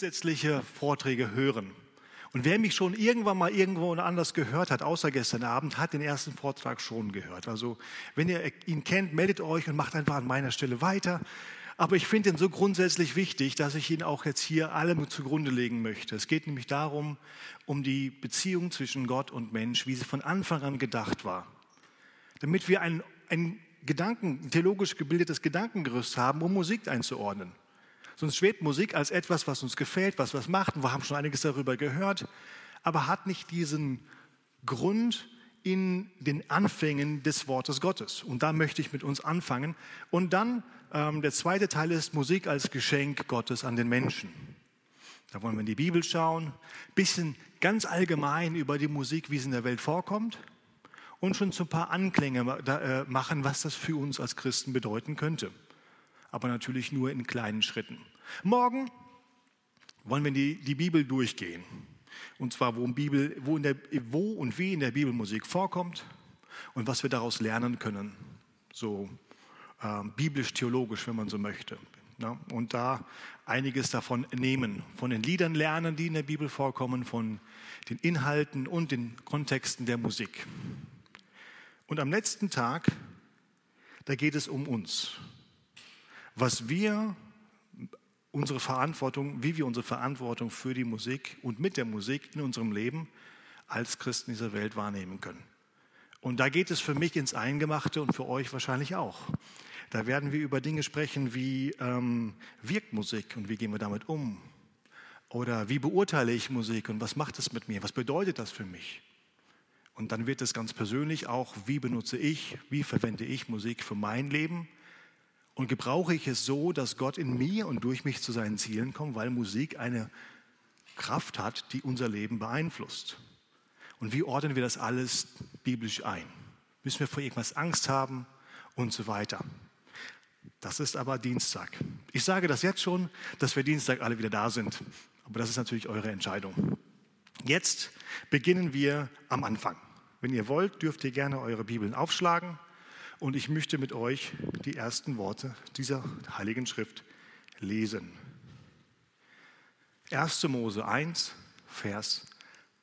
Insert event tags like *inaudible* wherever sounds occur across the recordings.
grundsätzliche Vorträge hören. Und wer mich schon irgendwann mal irgendwo anders gehört hat, außer gestern Abend, hat den ersten Vortrag schon gehört. Also wenn ihr ihn kennt, meldet euch und macht einfach an meiner Stelle weiter. Aber ich finde ihn so grundsätzlich wichtig, dass ich ihn auch jetzt hier allem zugrunde legen möchte. Es geht nämlich darum, um die Beziehung zwischen Gott und Mensch, wie sie von Anfang an gedacht war. Damit wir ein, ein Gedanken, theologisch gebildetes Gedankengerüst haben, um Musik einzuordnen. Sonst schwebt Musik als etwas, was uns gefällt, was was macht. Und wir haben schon einiges darüber gehört, aber hat nicht diesen Grund in den Anfängen des Wortes Gottes. Und da möchte ich mit uns anfangen. Und dann ähm, der zweite Teil ist Musik als Geschenk Gottes an den Menschen. Da wollen wir in die Bibel schauen, bisschen ganz allgemein über die Musik, wie sie in der Welt vorkommt und schon so ein paar Anklänge äh, machen, was das für uns als Christen bedeuten könnte. Aber natürlich nur in kleinen Schritten. Morgen wollen wir die, die Bibel durchgehen. Und zwar, wo, Bibel, wo, der, wo und wie in der Bibel Musik vorkommt und was wir daraus lernen können. So äh, biblisch-theologisch, wenn man so möchte. Ja, und da einiges davon nehmen. Von den Liedern lernen, die in der Bibel vorkommen, von den Inhalten und den Kontexten der Musik. Und am letzten Tag, da geht es um uns. Was wir, unsere Verantwortung, wie wir unsere Verantwortung für die Musik und mit der Musik in unserem Leben als Christen dieser Welt wahrnehmen können. Und da geht es für mich ins Eingemachte und für euch wahrscheinlich auch. Da werden wir über Dinge sprechen wie ähm, wirkt Musik und wie gehen wir damit um? Oder wie beurteile ich Musik und was macht es mit mir? Was bedeutet das für mich? Und dann wird es ganz persönlich auch, wie benutze ich, wie verwende ich Musik für mein Leben und gebrauche ich es so, dass Gott in mir und durch mich zu seinen Zielen kommt, weil Musik eine Kraft hat, die unser Leben beeinflusst. Und wie ordnen wir das alles biblisch ein? Müssen wir vor irgendwas Angst haben und so weiter? Das ist aber Dienstag. Ich sage das jetzt schon, dass wir Dienstag alle wieder da sind. Aber das ist natürlich eure Entscheidung. Jetzt beginnen wir am Anfang. Wenn ihr wollt, dürft ihr gerne eure Bibeln aufschlagen und ich möchte mit euch die ersten Worte dieser heiligen Schrift lesen. 1. Mose 1, Vers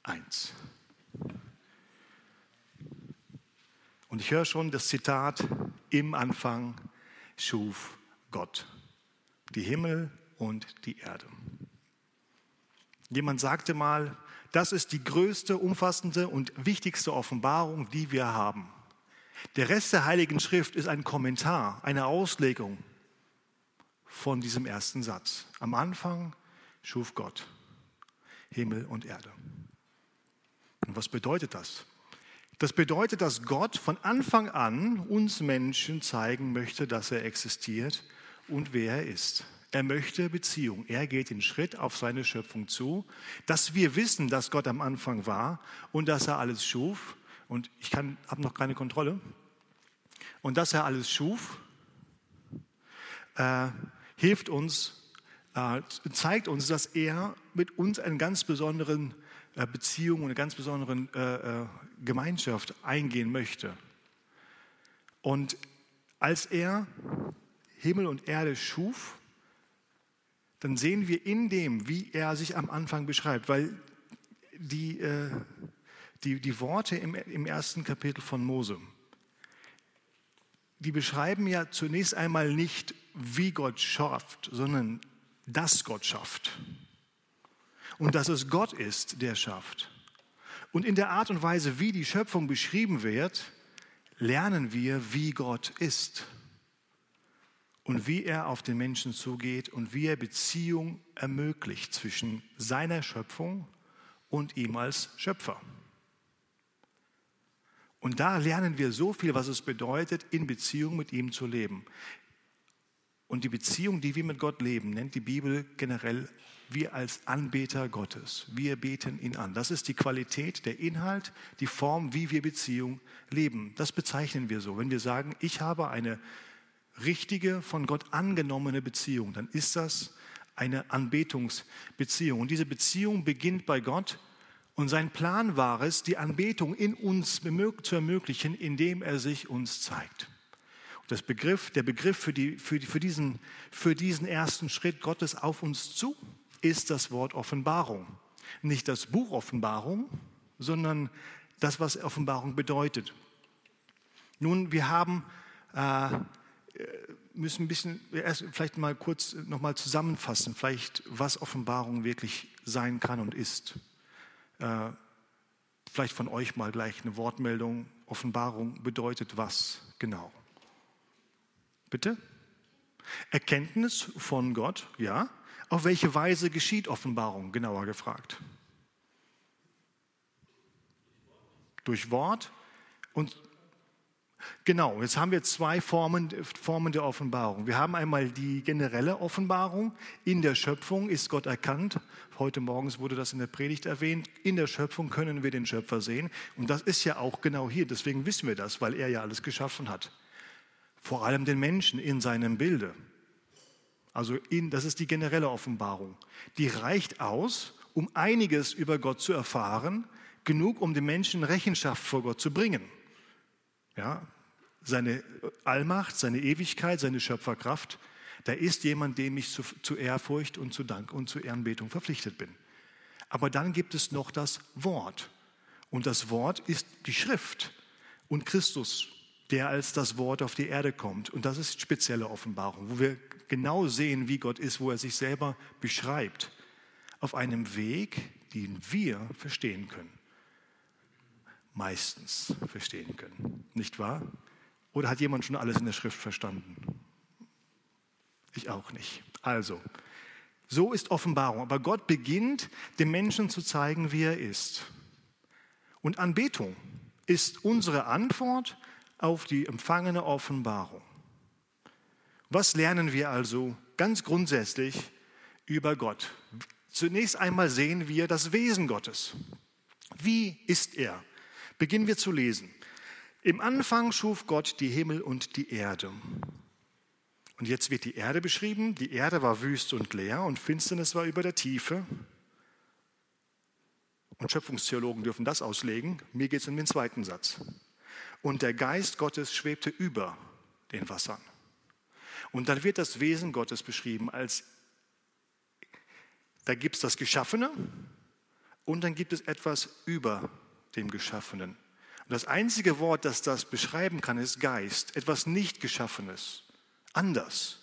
1. Und ich höre schon das Zitat, im Anfang schuf Gott die Himmel und die Erde. Jemand sagte mal, das ist die größte, umfassende und wichtigste Offenbarung, die wir haben. Der Rest der Heiligen Schrift ist ein Kommentar, eine Auslegung von diesem ersten Satz. Am Anfang schuf Gott Himmel und Erde. Und was bedeutet das? Das bedeutet, dass Gott von Anfang an uns Menschen zeigen möchte, dass er existiert und wer er ist. Er möchte Beziehung. Er geht den Schritt auf seine Schöpfung zu, dass wir wissen, dass Gott am Anfang war und dass er alles schuf. Und ich habe noch keine Kontrolle. Und dass er alles schuf, äh, hilft uns, äh, zeigt uns, dass er mit uns eine ganz besondere äh, Beziehung und eine ganz besondere äh, äh, Gemeinschaft eingehen möchte. Und als er Himmel und Erde schuf, dann sehen wir in dem, wie er sich am Anfang beschreibt, weil die, äh, die, die Worte im, im ersten Kapitel von Mose, die beschreiben ja zunächst einmal nicht, wie Gott schafft, sondern dass Gott schafft. Und dass es Gott ist, der schafft. Und in der Art und Weise, wie die Schöpfung beschrieben wird, lernen wir, wie Gott ist und wie er auf den Menschen zugeht und wie er Beziehung ermöglicht zwischen seiner Schöpfung und ihm als Schöpfer. Und da lernen wir so viel, was es bedeutet, in Beziehung mit ihm zu leben. Und die Beziehung, die wir mit Gott leben, nennt die Bibel generell wir als Anbeter Gottes. Wir beten ihn an. Das ist die Qualität, der Inhalt, die Form, wie wir Beziehung leben. Das bezeichnen wir so. Wenn wir sagen, ich habe eine richtige, von Gott angenommene Beziehung, dann ist das eine Anbetungsbeziehung. Und diese Beziehung beginnt bei Gott und sein Plan war es, die Anbetung in uns zu ermöglichen, indem er sich uns zeigt. Das Begriff, der Begriff für, die, für, die, für, diesen, für diesen ersten Schritt Gottes auf uns zu, ist das Wort Offenbarung. Nicht das Buch Offenbarung, sondern das, was Offenbarung bedeutet. Nun, wir haben, äh, müssen ein bisschen, erst vielleicht mal kurz nochmal zusammenfassen, vielleicht was Offenbarung wirklich sein kann und ist. Äh, vielleicht von euch mal gleich eine Wortmeldung. Offenbarung bedeutet was genau? Bitte? Erkenntnis von Gott, ja. Auf welche Weise geschieht Offenbarung, genauer gefragt? Durch Wort und Genau, jetzt haben wir zwei Formen, Formen der Offenbarung. Wir haben einmal die generelle Offenbarung. In der Schöpfung ist Gott erkannt. Heute morgens wurde das in der Predigt erwähnt. In der Schöpfung können wir den Schöpfer sehen. Und das ist ja auch genau hier. Deswegen wissen wir das, weil er ja alles geschaffen hat. Vor allem den Menschen in seinem Bilde. Also in, das ist die generelle Offenbarung. Die reicht aus, um einiges über Gott zu erfahren, genug, um den Menschen Rechenschaft vor Gott zu bringen. Ja, seine Allmacht, seine Ewigkeit, seine Schöpferkraft. Da ist jemand, dem ich zu, zu Ehrfurcht und zu Dank und zu Ehrenbetung verpflichtet bin. Aber dann gibt es noch das Wort. Und das Wort ist die Schrift und Christus, der als das Wort auf die Erde kommt. Und das ist spezielle Offenbarung, wo wir genau sehen, wie Gott ist, wo er sich selber beschreibt, auf einem Weg, den wir verstehen können. Meistens verstehen können. Nicht wahr? Oder hat jemand schon alles in der Schrift verstanden? Ich auch nicht. Also, so ist Offenbarung. Aber Gott beginnt, dem Menschen zu zeigen, wie er ist. Und Anbetung ist unsere Antwort auf die empfangene Offenbarung. Was lernen wir also ganz grundsätzlich über Gott? Zunächst einmal sehen wir das Wesen Gottes. Wie ist er? Beginnen wir zu lesen. Im Anfang schuf Gott die Himmel und die Erde. Und jetzt wird die Erde beschrieben. Die Erde war wüst und leer und Finsternis war über der Tiefe. Und Schöpfungstheologen dürfen das auslegen. Mir geht es um den zweiten Satz. Und der Geist Gottes schwebte über den Wassern. Und dann wird das Wesen Gottes beschrieben als, da gibt es das Geschaffene und dann gibt es etwas über dem Geschaffenen. Und das einzige Wort, das das beschreiben kann, ist Geist, etwas nicht Geschaffenes, anders,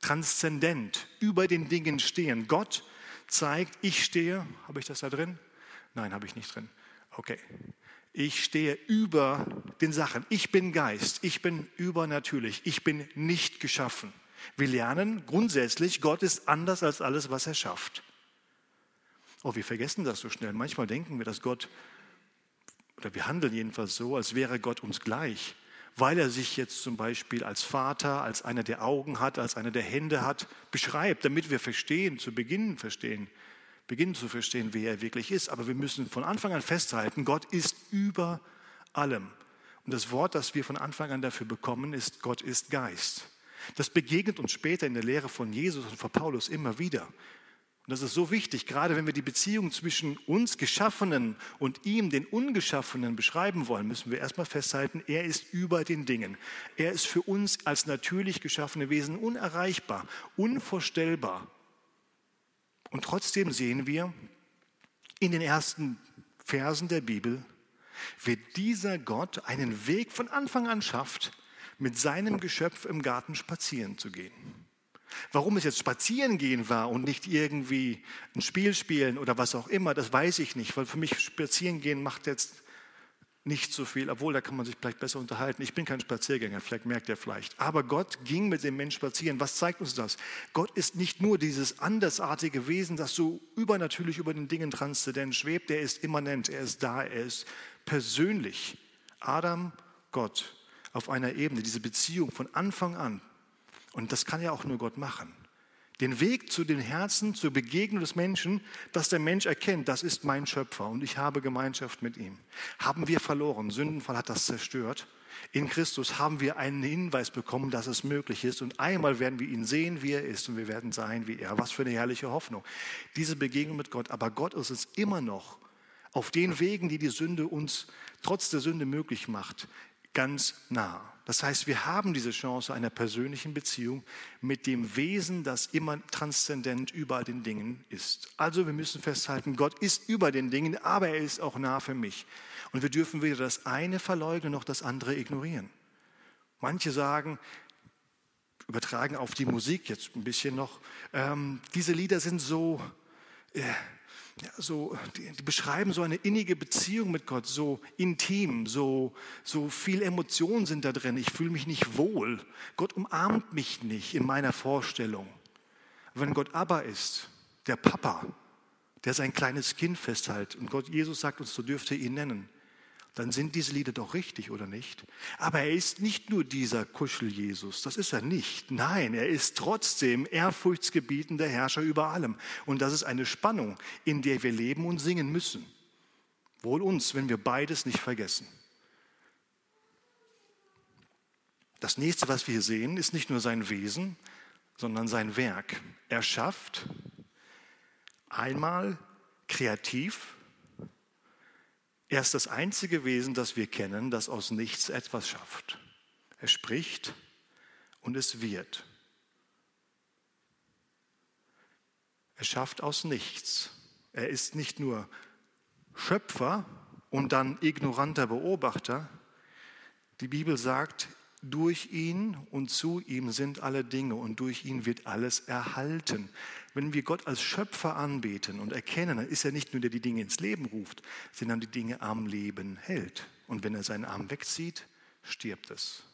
transzendent, über den Dingen stehen. Gott zeigt, ich stehe, habe ich das da drin? Nein, habe ich nicht drin. Okay. Ich stehe über den Sachen. Ich bin Geist. Ich bin übernatürlich. Ich bin nicht geschaffen. Wir lernen grundsätzlich, Gott ist anders als alles, was er schafft. Oh, wir vergessen das so schnell. Manchmal denken wir, dass Gott oder wir handeln jedenfalls so, als wäre Gott uns gleich, weil er sich jetzt zum Beispiel als Vater, als einer, der Augen hat, als einer, der Hände hat, beschreibt, damit wir verstehen, zu Beginn verstehen, beginnen zu verstehen, wer er wirklich ist. Aber wir müssen von Anfang an festhalten, Gott ist über allem. Und das Wort, das wir von Anfang an dafür bekommen, ist, Gott ist Geist. Das begegnet uns später in der Lehre von Jesus und von Paulus immer wieder. Und das ist so wichtig, gerade wenn wir die Beziehung zwischen uns Geschaffenen und ihm, den Ungeschaffenen, beschreiben wollen, müssen wir erstmal festhalten, er ist über den Dingen. Er ist für uns als natürlich geschaffene Wesen unerreichbar, unvorstellbar. Und trotzdem sehen wir in den ersten Versen der Bibel, wie dieser Gott einen Weg von Anfang an schafft, mit seinem Geschöpf im Garten spazieren zu gehen. Warum es jetzt spazieren gehen war und nicht irgendwie ein Spiel spielen oder was auch immer, das weiß ich nicht, weil für mich spazieren gehen macht jetzt nicht so viel, obwohl da kann man sich vielleicht besser unterhalten. Ich bin kein Spaziergänger, vielleicht merkt ihr vielleicht. Aber Gott ging mit dem Menschen spazieren. Was zeigt uns das? Gott ist nicht nur dieses andersartige Wesen, das so übernatürlich über den Dingen transzendent schwebt, er ist immanent, er ist da, er ist persönlich. Adam, Gott auf einer Ebene, diese Beziehung von Anfang an und das kann ja auch nur Gott machen. Den Weg zu den Herzen, zur Begegnung des Menschen, dass der Mensch erkennt, das ist mein Schöpfer und ich habe Gemeinschaft mit ihm. Haben wir verloren. Sündenfall hat das zerstört. In Christus haben wir einen Hinweis bekommen, dass es möglich ist. Und einmal werden wir ihn sehen, wie er ist, und wir werden sein wie er. Was für eine herrliche Hoffnung. Diese Begegnung mit Gott. Aber Gott ist es immer noch auf den Wegen, die die Sünde uns trotz der Sünde möglich macht, ganz nah. Das heißt, wir haben diese Chance einer persönlichen Beziehung mit dem Wesen, das immer transzendent über den Dingen ist. Also wir müssen festhalten, Gott ist über den Dingen, aber er ist auch nah für mich. Und wir dürfen weder das eine verleugnen noch das andere ignorieren. Manche sagen, übertragen auf die Musik jetzt ein bisschen noch, ähm, diese Lieder sind so, äh, so die, die, beschreiben so eine innige Beziehung mit Gott, so intim, so, so viel Emotionen sind da drin. Ich fühle mich nicht wohl. Gott umarmt mich nicht in meiner Vorstellung. Wenn Gott aber ist, der Papa, der sein kleines Kind festhält und Gott Jesus sagt uns, so dürft ihr ihn nennen, dann sind diese Lieder doch richtig, oder nicht? Aber er ist nicht nur dieser Kuschel-Jesus, das ist er nicht. Nein, er ist trotzdem ehrfurchtsgebietender Herrscher über allem. Und das ist eine Spannung, in der wir leben und singen müssen. Wohl uns, wenn wir beides nicht vergessen. Das nächste, was wir hier sehen, ist nicht nur sein Wesen, sondern sein Werk. Er schafft einmal kreativ, er ist das einzige Wesen, das wir kennen, das aus nichts etwas schafft. Er spricht und es wird. Er schafft aus nichts. Er ist nicht nur Schöpfer und dann ignoranter Beobachter. Die Bibel sagt, durch ihn und zu ihm sind alle Dinge und durch ihn wird alles erhalten. Wenn wir Gott als Schöpfer anbeten und erkennen, dann ist er nicht nur der, der die Dinge ins Leben ruft, sondern die Dinge am Leben hält. Und wenn er seinen Arm wegzieht, stirbt es.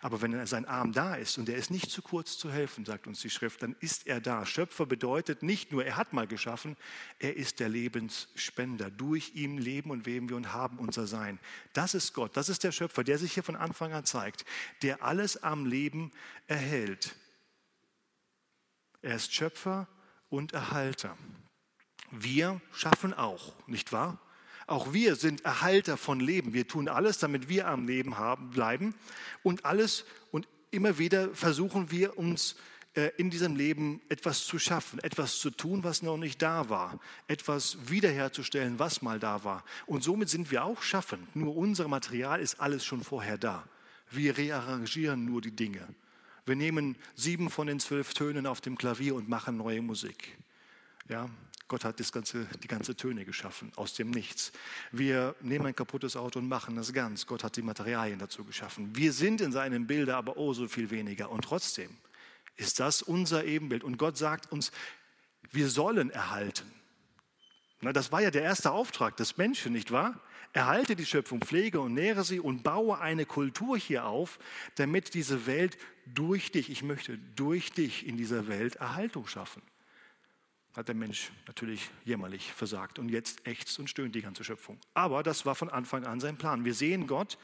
Aber wenn sein Arm da ist und er ist nicht zu kurz zu helfen, sagt uns die Schrift, dann ist er da. Schöpfer bedeutet nicht nur, er hat mal geschaffen, er ist der Lebensspender. Durch ihn leben und weben wir und haben unser Sein. Das ist Gott, das ist der Schöpfer, der sich hier von Anfang an zeigt, der alles am Leben erhält. Er ist Schöpfer und Erhalter. Wir schaffen auch, nicht wahr? Auch wir sind Erhalter von Leben. Wir tun alles, damit wir am Leben haben, bleiben. Und alles und immer wieder versuchen wir uns äh, in diesem Leben etwas zu schaffen, etwas zu tun, was noch nicht da war, etwas wiederherzustellen, was mal da war. Und somit sind wir auch schaffend. Nur unser Material ist alles schon vorher da. Wir rearrangieren nur die Dinge. Wir nehmen sieben von den zwölf Tönen auf dem Klavier und machen neue Musik. Ja, Gott hat das ganze, die ganze Töne geschaffen, aus dem Nichts. Wir nehmen ein kaputtes Auto und machen das ganz. Gott hat die Materialien dazu geschaffen. Wir sind in seinem Bilde aber oh so viel weniger. Und trotzdem ist das unser Ebenbild. Und Gott sagt uns, wir sollen erhalten. Na, das war ja der erste Auftrag des Menschen, nicht wahr? Erhalte die Schöpfung, pflege und nähre sie und baue eine Kultur hier auf, damit diese Welt durch dich, ich möchte durch dich in dieser Welt Erhaltung schaffen hat der Mensch natürlich jämmerlich versagt und jetzt ächzt und stöhnt die ganze Schöpfung. Aber das war von Anfang an sein Plan. Wir sehen Gott,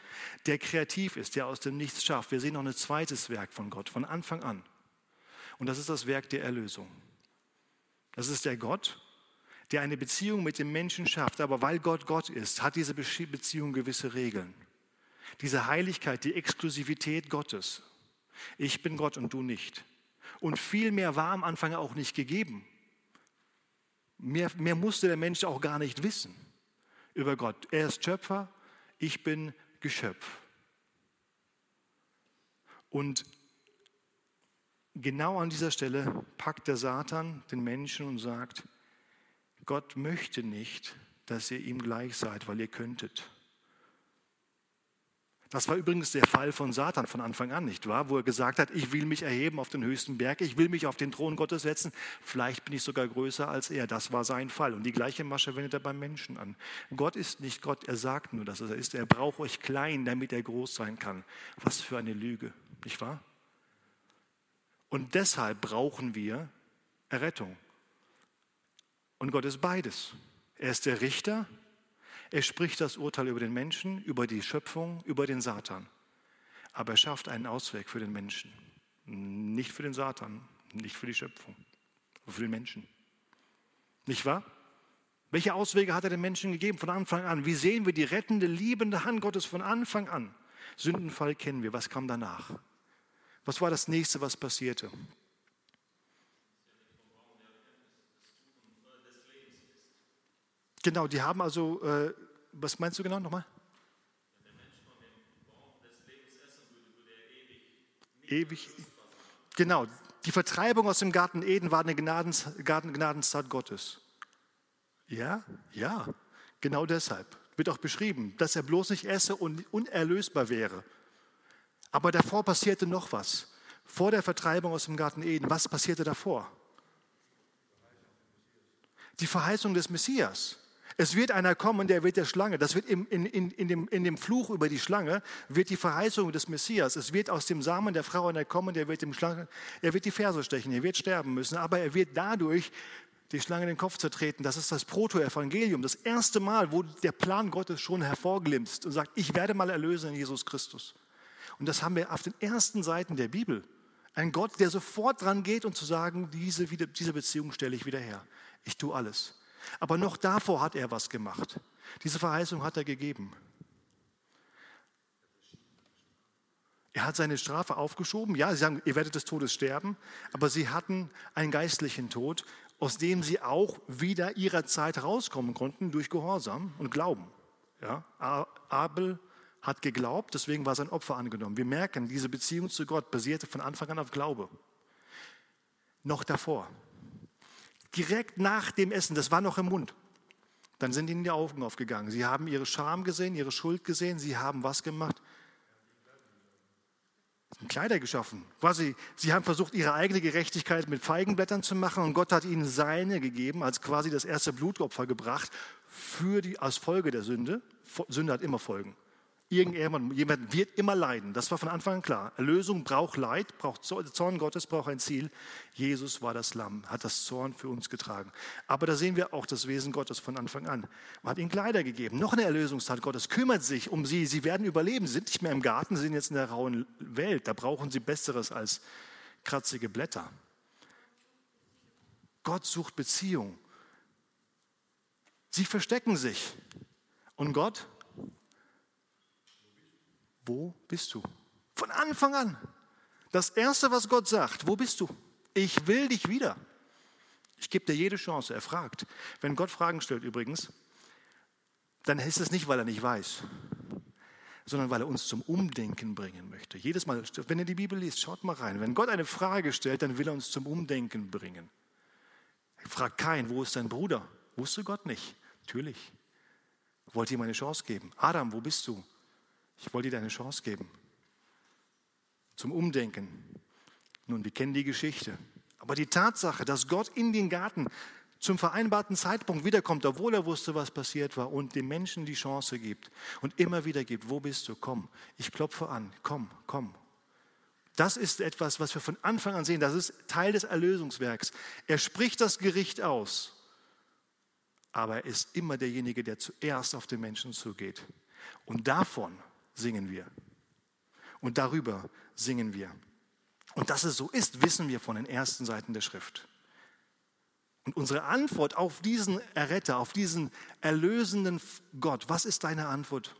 der kreativ ist, der aus dem Nichts schafft. Wir sehen noch ein zweites Werk von Gott, von Anfang an. Und das ist das Werk der Erlösung. Das ist der Gott, der eine Beziehung mit dem Menschen schafft. Aber weil Gott Gott ist, hat diese Beziehung gewisse Regeln. Diese Heiligkeit, die Exklusivität Gottes. Ich bin Gott und du nicht. Und viel mehr war am Anfang auch nicht gegeben. Mehr, mehr musste der Mensch auch gar nicht wissen über Gott. Er ist Schöpfer, ich bin Geschöpf. Und genau an dieser Stelle packt der Satan den Menschen und sagt, Gott möchte nicht, dass ihr ihm gleich seid, weil ihr könntet. Das war übrigens der Fall von Satan von Anfang an, nicht wahr? Wo er gesagt hat, ich will mich erheben auf den höchsten Berg, ich will mich auf den Thron Gottes setzen, vielleicht bin ich sogar größer als er. Das war sein Fall. Und die gleiche Masche wendet er beim Menschen an. Gott ist nicht Gott, er sagt nur, dass er ist. Er braucht euch klein, damit er groß sein kann. Was für eine Lüge, nicht wahr? Und deshalb brauchen wir Errettung. Und Gott ist beides. Er ist der Richter er spricht das Urteil über den Menschen, über die Schöpfung, über den Satan. Aber er schafft einen Ausweg für den Menschen. Nicht für den Satan, nicht für die Schöpfung, aber für den Menschen. Nicht wahr? Welche Auswege hat er den Menschen gegeben von Anfang an? Wie sehen wir die rettende, liebende Hand Gottes von Anfang an? Sündenfall kennen wir. Was kam danach? Was war das nächste, was passierte? Genau, die haben also, äh, was meinst du genau nochmal? ewig. Genau, die Vertreibung aus dem Garten Eden war eine Gnadens, Gnadenstat Gottes. Ja, ja, genau deshalb. Wird auch beschrieben, dass er bloß nicht esse und unerlösbar wäre. Aber davor passierte noch was. Vor der Vertreibung aus dem Garten Eden, was passierte davor? Die Verheißung des Messias. Es wird einer kommen, der wird der Schlange. Das wird in, in, in, dem, in dem Fluch über die Schlange, wird die Verheißung des Messias. Es wird aus dem Samen der Frau einer kommen, der wird dem Schlange, er wird die Ferse stechen, er wird sterben müssen, aber er wird dadurch die Schlange den Kopf zertreten. Das ist das Proto-Evangelium, das erste Mal, wo der Plan Gottes schon hervorglimpst und sagt, ich werde mal erlösen in Jesus Christus. Und das haben wir auf den ersten Seiten der Bibel. Ein Gott, der sofort dran geht und zu sagen, diese, diese Beziehung stelle ich wieder her. Ich tue alles. Aber noch davor hat er was gemacht. Diese Verheißung hat er gegeben. Er hat seine Strafe aufgeschoben. Ja, sie sagen, ihr werdet des Todes sterben, aber sie hatten einen geistlichen Tod, aus dem sie auch wieder ihrer Zeit rauskommen konnten durch Gehorsam und Glauben. Ja, Abel hat geglaubt, deswegen war sein Opfer angenommen. Wir merken, diese Beziehung zu Gott basierte von Anfang an auf Glaube. Noch davor, direkt nach dem Essen, das war noch im Mund, dann sind ihnen die Augen aufgegangen. Sie haben ihre Scham gesehen, ihre Schuld gesehen, sie haben was gemacht? Kleider geschaffen. Quasi, sie haben versucht, ihre eigene Gerechtigkeit mit Feigenblättern zu machen und Gott hat ihnen seine gegeben, als quasi das erste Blutopfer gebracht für die, als Folge der Sünde. Sünde hat immer Folgen. Irgendjemand jemand wird immer leiden. Das war von Anfang an klar. Erlösung braucht Leid, braucht Zorn Gottes, braucht ein Ziel. Jesus war das Lamm, hat das Zorn für uns getragen. Aber da sehen wir auch das Wesen Gottes von Anfang an. Man hat ihnen Kleider gegeben. Noch eine Erlösungstat Gottes kümmert sich um sie. Sie werden überleben. Sie sind nicht mehr im Garten, sie sind jetzt in der rauen Welt. Da brauchen sie Besseres als kratzige Blätter. Gott sucht Beziehung. Sie verstecken sich. Und Gott wo bist du? Von Anfang an. Das Erste, was Gott sagt, wo bist du? Ich will dich wieder. Ich gebe dir jede Chance. Er fragt. Wenn Gott Fragen stellt übrigens, dann ist es nicht, weil er nicht weiß, sondern weil er uns zum Umdenken bringen möchte. Jedes Mal, wenn ihr die Bibel liest, schaut mal rein. Wenn Gott eine Frage stellt, dann will er uns zum Umdenken bringen. Er fragt kein, wo ist dein Bruder? Wusste Gott nicht. Natürlich. Wollte ihm eine Chance geben. Adam, wo bist du? Ich wollte dir eine Chance geben zum Umdenken. Nun, wir kennen die Geschichte. Aber die Tatsache, dass Gott in den Garten zum vereinbarten Zeitpunkt wiederkommt, obwohl er wusste, was passiert war und dem Menschen die Chance gibt und immer wieder gibt, wo bist du? Komm, ich klopfe an, komm, komm. Das ist etwas, was wir von Anfang an sehen. Das ist Teil des Erlösungswerks. Er spricht das Gericht aus, aber er ist immer derjenige, der zuerst auf den Menschen zugeht. Und davon singen wir. Und darüber singen wir. Und dass es so ist, wissen wir von den ersten Seiten der Schrift. Und unsere Antwort auf diesen Erretter, auf diesen erlösenden Gott, was ist deine Antwort?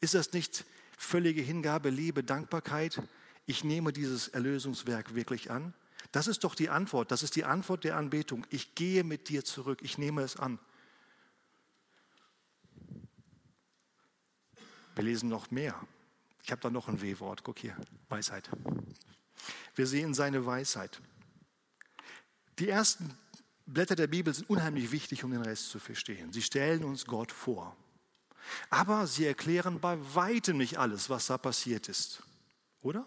Ist das nicht völlige Hingabe, Liebe, Dankbarkeit? Ich nehme dieses Erlösungswerk wirklich an. Das ist doch die Antwort. Das ist die Antwort der Anbetung. Ich gehe mit dir zurück. Ich nehme es an. Wir lesen noch mehr. Ich habe da noch ein W-Wort. Guck hier, Weisheit. Wir sehen seine Weisheit. Die ersten Blätter der Bibel sind unheimlich wichtig, um den Rest zu verstehen. Sie stellen uns Gott vor. Aber sie erklären bei weitem nicht alles, was da passiert ist. Oder?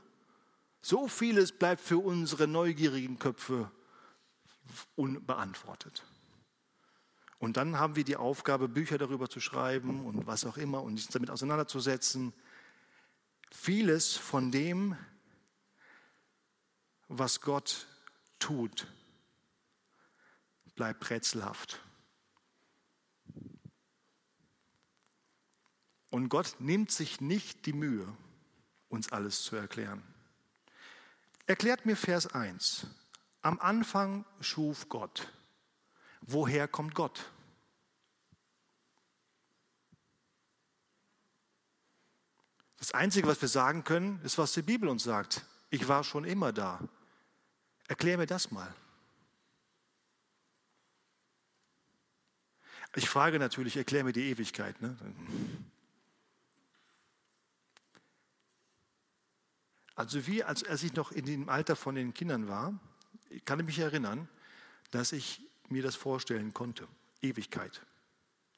So vieles bleibt für unsere neugierigen Köpfe unbeantwortet. Und dann haben wir die Aufgabe, Bücher darüber zu schreiben und was auch immer und sich damit auseinanderzusetzen. Vieles von dem, was Gott tut, bleibt rätselhaft. Und Gott nimmt sich nicht die Mühe, uns alles zu erklären. Erklärt mir Vers 1. Am Anfang schuf Gott. Woher kommt Gott? Das Einzige, was wir sagen können, ist, was die Bibel uns sagt. Ich war schon immer da. Erklär mir das mal. Ich frage natürlich, erklär mir die Ewigkeit. Ne? Also wie, als, als ich noch in dem Alter von den Kindern war, kann ich mich erinnern, dass ich mir das vorstellen konnte. Ewigkeit.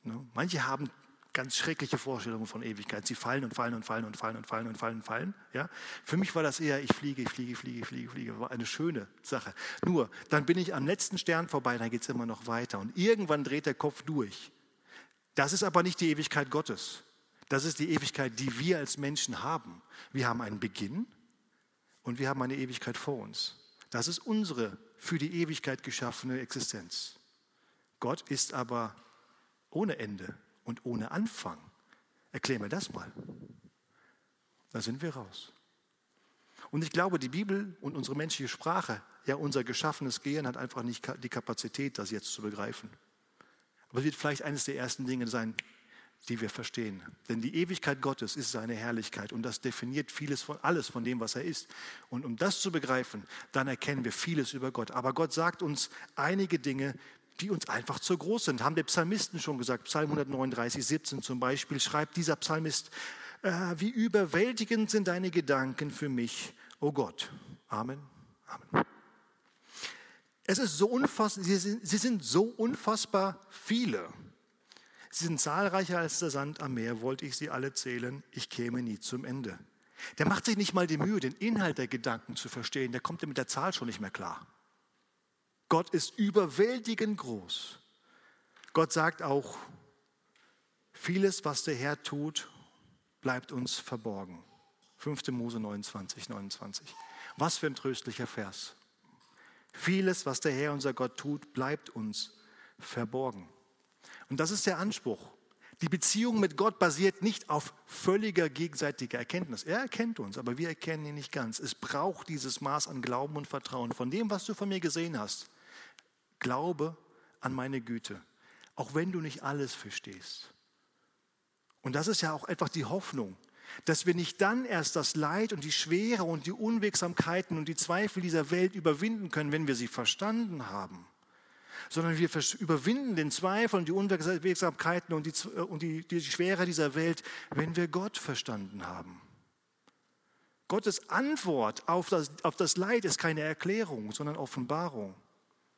Ne? Manche haben ganz schreckliche Vorstellungen von Ewigkeit. Sie fallen und fallen und fallen und fallen und fallen und fallen und fallen. Ja? Für mich war das eher, ich fliege, ich fliege, fliege, fliege, fliege. War eine schöne Sache. Nur, dann bin ich am letzten Stern vorbei, dann geht es immer noch weiter. Und irgendwann dreht der Kopf durch. Das ist aber nicht die Ewigkeit Gottes. Das ist die Ewigkeit, die wir als Menschen haben. Wir haben einen Beginn und wir haben eine Ewigkeit vor uns. Das ist unsere für die Ewigkeit geschaffene Existenz. Gott ist aber ohne Ende und ohne Anfang. Erklär mir das mal. Da sind wir raus. Und ich glaube, die Bibel und unsere menschliche Sprache, ja unser geschaffenes Gehirn hat einfach nicht die Kapazität, das jetzt zu begreifen. Aber es wird vielleicht eines der ersten Dinge sein, die wir verstehen. Denn die Ewigkeit Gottes ist seine Herrlichkeit und das definiert vieles von alles von dem, was er ist. Und um das zu begreifen, dann erkennen wir vieles über Gott. Aber Gott sagt uns einige Dinge, die uns einfach zu groß sind. Haben der Psalmisten schon gesagt. Psalm 139, 17 zum Beispiel schreibt dieser Psalmist, äh, wie überwältigend sind deine Gedanken für mich, o oh Gott. Amen. Amen. Es ist so unfassbar, sie sind, sie sind so unfassbar viele. Sie sind zahlreicher als der Sand am Meer, wollte ich sie alle zählen, ich käme nie zum Ende. Der macht sich nicht mal die Mühe, den Inhalt der Gedanken zu verstehen, der kommt mit der Zahl schon nicht mehr klar. Gott ist überwältigend groß. Gott sagt auch, vieles, was der Herr tut, bleibt uns verborgen. 5. Mose 29, 29. Was für ein tröstlicher Vers. Vieles, was der Herr, unser Gott tut, bleibt uns verborgen. Und das ist der Anspruch. Die Beziehung mit Gott basiert nicht auf völliger gegenseitiger Erkenntnis. Er erkennt uns, aber wir erkennen ihn nicht ganz. Es braucht dieses Maß an Glauben und Vertrauen. Von dem, was du von mir gesehen hast, glaube an meine Güte, auch wenn du nicht alles verstehst. Und das ist ja auch einfach die Hoffnung, dass wir nicht dann erst das Leid und die Schwere und die Unwegsamkeiten und die Zweifel dieser Welt überwinden können, wenn wir sie verstanden haben, sondern wir überwinden den Zweifel und die Unwegsamkeiten und die, und die, die Schwere dieser Welt, wenn wir Gott verstanden haben. Gottes Antwort auf das, auf das Leid ist keine Erklärung, sondern Offenbarung.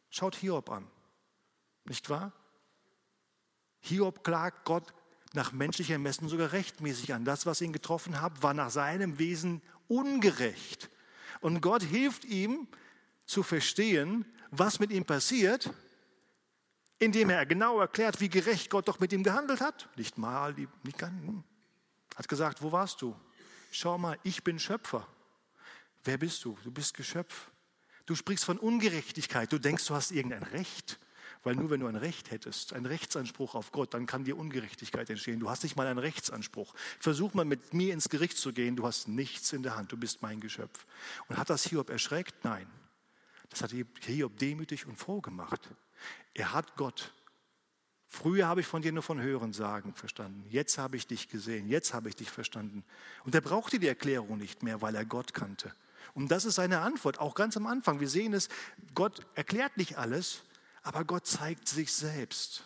Schaut Hiob an, nicht wahr? Hiob klagt Gott nach menschlichem Ermessen sogar rechtmäßig an. Das, was ihn getroffen hat, war nach seinem Wesen ungerecht. Und Gott hilft ihm zu verstehen, was mit ihm passiert indem er genau erklärt, wie gerecht Gott doch mit ihm gehandelt hat. Nicht mal, nicht ganz, hm. hat gesagt, wo warst du? Schau mal, ich bin Schöpfer. Wer bist du? Du bist Geschöpf. Du sprichst von Ungerechtigkeit. Du denkst, du hast irgendein Recht. Weil nur wenn du ein Recht hättest, einen Rechtsanspruch auf Gott, dann kann dir Ungerechtigkeit entstehen. Du hast nicht mal einen Rechtsanspruch. Versuch mal mit mir ins Gericht zu gehen. Du hast nichts in der Hand. Du bist mein Geschöpf. Und hat das Hiob erschreckt? Nein. Das hat Hiob demütig und froh gemacht. Er hat Gott. Früher habe ich von dir nur von Hören sagen verstanden. Jetzt habe ich dich gesehen. Jetzt habe ich dich verstanden. Und er brauchte die Erklärung nicht mehr, weil er Gott kannte. Und das ist seine Antwort, auch ganz am Anfang. Wir sehen es, Gott erklärt nicht alles, aber Gott zeigt sich selbst.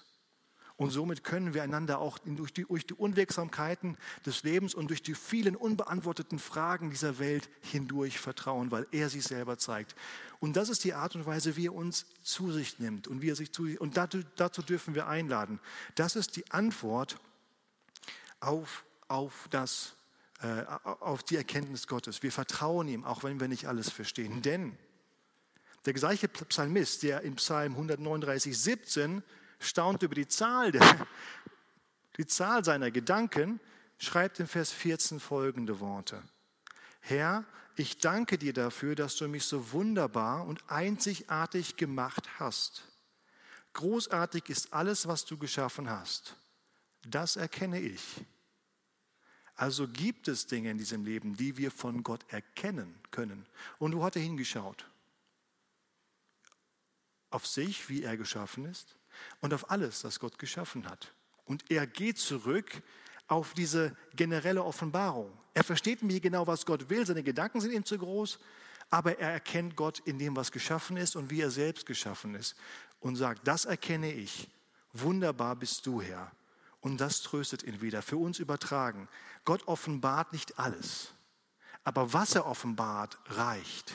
Und somit können wir einander auch durch die, durch die Unwegsamkeiten des Lebens und durch die vielen unbeantworteten Fragen dieser Welt hindurch vertrauen, weil er sich selber zeigt. Und das ist die Art und Weise, wie er uns zu sich nimmt und wie er sich zu und dazu, dazu dürfen wir einladen. Das ist die Antwort auf, auf das, äh, auf die Erkenntnis Gottes. Wir vertrauen ihm, auch wenn wir nicht alles verstehen. Denn der gleiche Psalmist, der in Psalm 139, 17 staunt über die Zahl, der, die Zahl seiner Gedanken, schreibt in Vers 14 folgende Worte. Herr, ich danke dir dafür, dass du mich so wunderbar und einzigartig gemacht hast. Großartig ist alles, was du geschaffen hast. Das erkenne ich. Also gibt es Dinge in diesem Leben, die wir von Gott erkennen können. Und wo hat er hingeschaut? Auf sich, wie er geschaffen ist, und auf alles, das Gott geschaffen hat. Und er geht zurück auf diese generelle Offenbarung. Er versteht mir genau, was Gott will. Seine Gedanken sind ihm zu groß, aber er erkennt Gott in dem, was geschaffen ist und wie er selbst geschaffen ist. Und sagt, das erkenne ich. Wunderbar bist du, Herr. Und das tröstet ihn wieder. Für uns übertragen. Gott offenbart nicht alles. Aber was er offenbart, reicht,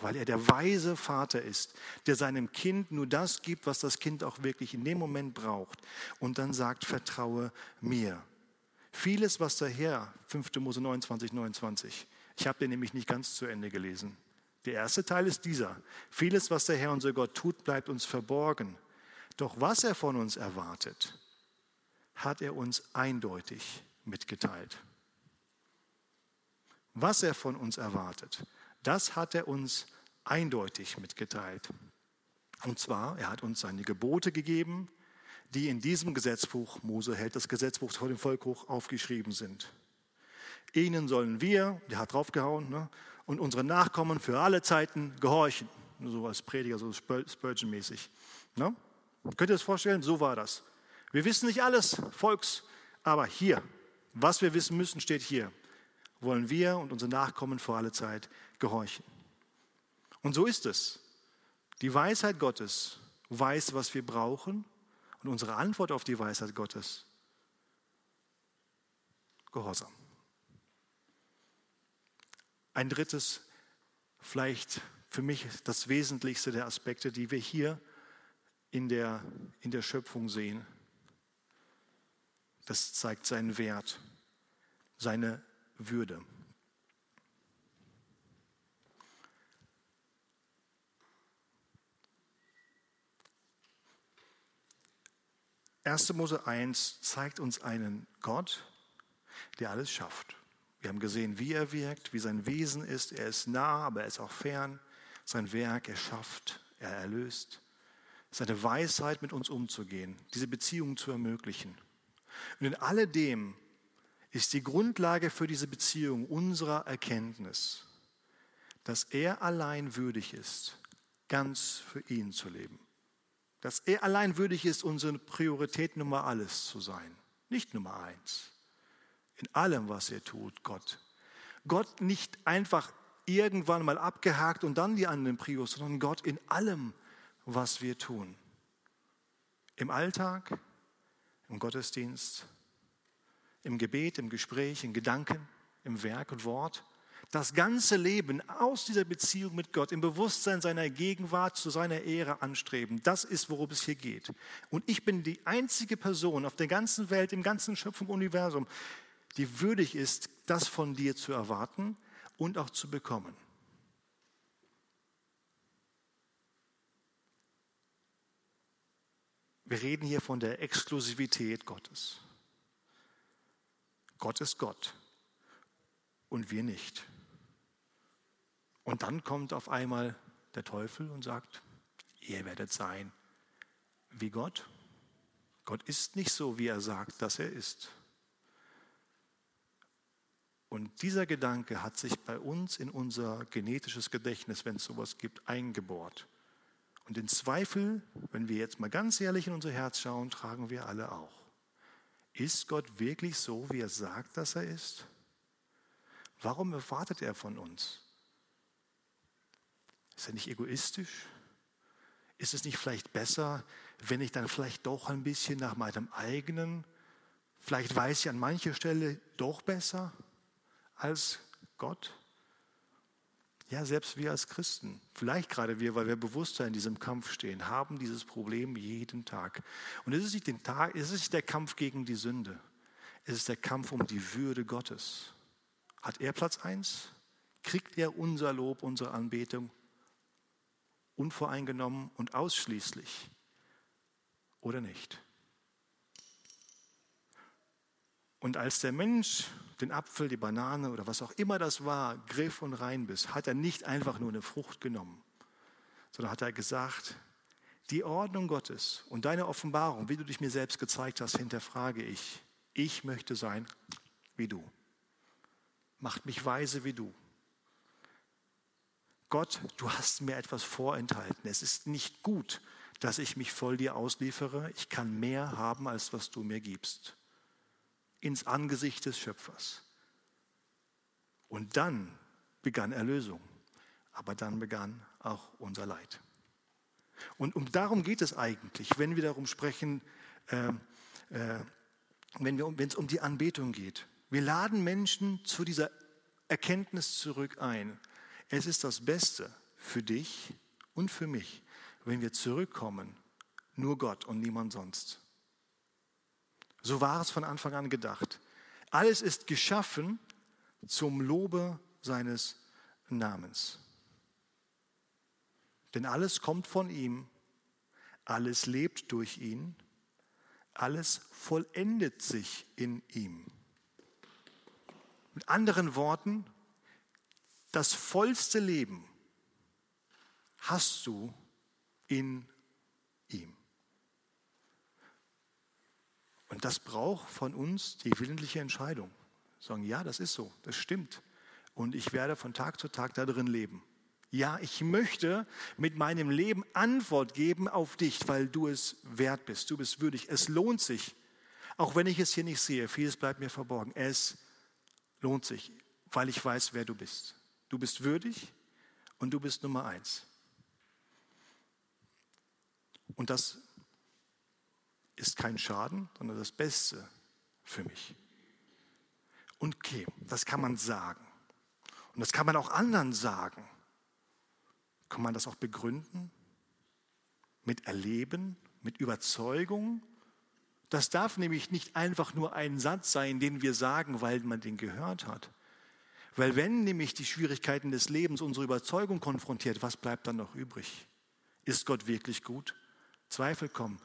weil er der weise Vater ist, der seinem Kind nur das gibt, was das Kind auch wirklich in dem Moment braucht. Und dann sagt, vertraue mir. Vieles, was daher, 5. Mose 29, 29, ich habe den nämlich nicht ganz zu Ende gelesen. Der erste Teil ist dieser. Vieles, was der Herr unser Gott tut, bleibt uns verborgen. Doch was er von uns erwartet, hat er uns eindeutig mitgeteilt. Was er von uns erwartet, das hat er uns eindeutig mitgeteilt. Und zwar, er hat uns seine Gebote gegeben, die in diesem Gesetzbuch, Mose hält das Gesetzbuch vor dem Volk hoch, aufgeschrieben sind. Ihnen sollen wir, der hat draufgehauen, ne, und unsere Nachkommen für alle Zeiten gehorchen. So als Prediger, so Spurgeon-mäßig. Ne? Könnt ihr das vorstellen? So war das. Wir wissen nicht alles, Volks, aber hier, was wir wissen müssen, steht hier. Wollen wir und unsere Nachkommen vor alle Zeit gehorchen. Und so ist es. Die Weisheit Gottes weiß, was wir brauchen und unsere Antwort auf die Weisheit Gottes, Gehorsam. Ein drittes, vielleicht für mich das Wesentlichste der Aspekte, die wir hier in der, in der Schöpfung sehen. Das zeigt seinen Wert, seine Würde. 1. Mose 1 zeigt uns einen Gott, der alles schafft. Wir haben gesehen, wie er wirkt, wie sein Wesen ist. Er ist nah, aber er ist auch fern. Sein Werk, er schafft, er erlöst. Seine Weisheit, mit uns umzugehen, diese Beziehung zu ermöglichen. Und in alledem ist die Grundlage für diese Beziehung unserer Erkenntnis, dass er allein würdig ist, ganz für ihn zu leben dass er allein würdig ist, unsere Priorität Nummer alles zu sein. Nicht Nummer eins. In allem, was er tut, Gott. Gott nicht einfach irgendwann mal abgehakt und dann die anderen Prios, sondern Gott in allem, was wir tun. Im Alltag, im Gottesdienst, im Gebet, im Gespräch, in Gedanken, im Werk und Wort das ganze Leben aus dieser Beziehung mit Gott, im Bewusstsein seiner Gegenwart zu seiner Ehre anstreben. Das ist, worum es hier geht. Und ich bin die einzige Person auf der ganzen Welt, im ganzen Schöpfungsuniversum, die würdig ist, das von dir zu erwarten und auch zu bekommen. Wir reden hier von der Exklusivität Gottes. Gott ist Gott und wir nicht. Und dann kommt auf einmal der Teufel und sagt, ihr werdet sein wie Gott. Gott ist nicht so, wie er sagt, dass er ist. Und dieser Gedanke hat sich bei uns in unser genetisches Gedächtnis, wenn es sowas gibt, eingebohrt. Und den Zweifel, wenn wir jetzt mal ganz ehrlich in unser Herz schauen, tragen wir alle auch. Ist Gott wirklich so, wie er sagt, dass er ist? Warum erwartet er von uns? Ist er nicht egoistisch? Ist es nicht vielleicht besser, wenn ich dann vielleicht doch ein bisschen nach meinem eigenen, vielleicht weiß ich an mancher Stelle doch besser als Gott? Ja, selbst wir als Christen, vielleicht gerade wir, weil wir bewusster in diesem Kampf stehen, haben dieses Problem jeden Tag. Und es ist nicht, den Tag, es nicht der Kampf gegen die Sünde, es ist der Kampf um die Würde Gottes. Hat er Platz eins? Kriegt er unser Lob, unsere Anbetung? Unvoreingenommen und ausschließlich oder nicht. Und als der Mensch den Apfel, die Banane oder was auch immer das war, griff und reinbiss, hat er nicht einfach nur eine Frucht genommen, sondern hat er gesagt, die Ordnung Gottes und deine Offenbarung, wie du dich mir selbst gezeigt hast, hinterfrage ich. Ich möchte sein wie du. Macht mich weise wie du. Gott, du hast mir etwas vorenthalten. Es ist nicht gut, dass ich mich voll dir ausliefere. Ich kann mehr haben, als was du mir gibst. Ins Angesicht des Schöpfers. Und dann begann Erlösung. Aber dann begann auch unser Leid. Und um darum geht es eigentlich, wenn wir darum sprechen, äh, äh, wenn es um die Anbetung geht. Wir laden Menschen zu dieser Erkenntnis zurück ein. Es ist das Beste für dich und für mich, wenn wir zurückkommen, nur Gott und niemand sonst. So war es von Anfang an gedacht. Alles ist geschaffen zum Lobe seines Namens. Denn alles kommt von ihm, alles lebt durch ihn, alles vollendet sich in ihm. Mit anderen Worten, das vollste Leben hast du in ihm. Und das braucht von uns die willentliche Entscheidung. Sagen, ja, das ist so, das stimmt. Und ich werde von Tag zu Tag da drin leben. Ja, ich möchte mit meinem Leben Antwort geben auf dich, weil du es wert bist. Du bist würdig. Es lohnt sich. Auch wenn ich es hier nicht sehe, vieles bleibt mir verborgen. Es lohnt sich, weil ich weiß, wer du bist. Du bist würdig und du bist Nummer eins. Und das ist kein Schaden, sondern das Beste für mich. Und okay, das kann man sagen. Und das kann man auch anderen sagen. Kann man das auch begründen? Mit Erleben, mit Überzeugung? Das darf nämlich nicht einfach nur ein Satz sein, den wir sagen, weil man den gehört hat. Weil wenn nämlich die Schwierigkeiten des Lebens unsere Überzeugung konfrontiert, was bleibt dann noch übrig? Ist Gott wirklich gut? Zweifel kommen.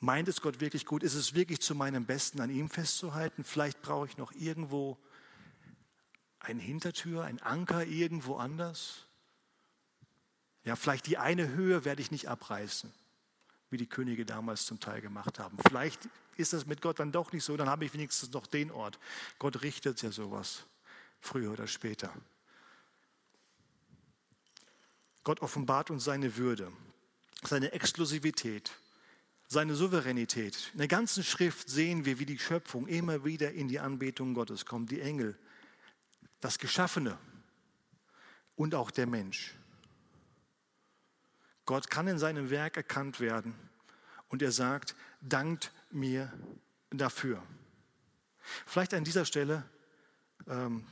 Meint es Gott wirklich gut? Ist es wirklich zu meinem Besten, an ihm festzuhalten? Vielleicht brauche ich noch irgendwo eine Hintertür, ein Anker irgendwo anders. Ja, vielleicht die eine Höhe werde ich nicht abreißen, wie die Könige damals zum Teil gemacht haben. Vielleicht ist das mit Gott dann doch nicht so, dann habe ich wenigstens noch den Ort. Gott richtet ja sowas, früher oder später. Gott offenbart uns seine Würde, seine Exklusivität, seine Souveränität. In der ganzen Schrift sehen wir, wie die Schöpfung immer wieder in die Anbetung Gottes kommt, die Engel, das Geschaffene und auch der Mensch. Gott kann in seinem Werk erkannt werden und er sagt, dankt mir dafür. Vielleicht an dieser Stelle ähm,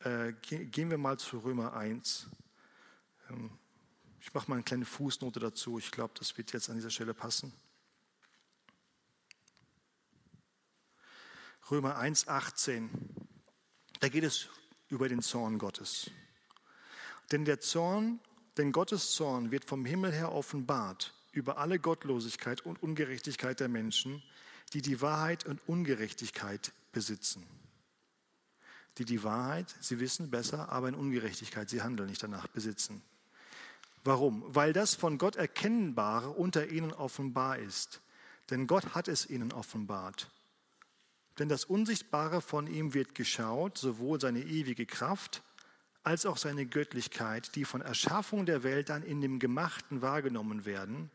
äh, gehen wir mal zu Römer 1. Ähm, ich mache mal eine kleine Fußnote dazu. Ich glaube, das wird jetzt an dieser Stelle passen. Römer 1, 18. Da geht es über den Zorn Gottes. Denn der Zorn denn Gottes Zorn wird vom Himmel her offenbart über alle Gottlosigkeit und Ungerechtigkeit der Menschen, die die Wahrheit und Ungerechtigkeit besitzen. Die die Wahrheit, sie wissen besser, aber in Ungerechtigkeit, sie handeln nicht danach, besitzen. Warum? Weil das von Gott Erkennbare unter ihnen offenbar ist. Denn Gott hat es ihnen offenbart. Denn das Unsichtbare von ihm wird geschaut, sowohl seine ewige Kraft als auch seine Göttlichkeit, die von Erschaffung der Welt an in dem Gemachten wahrgenommen werden,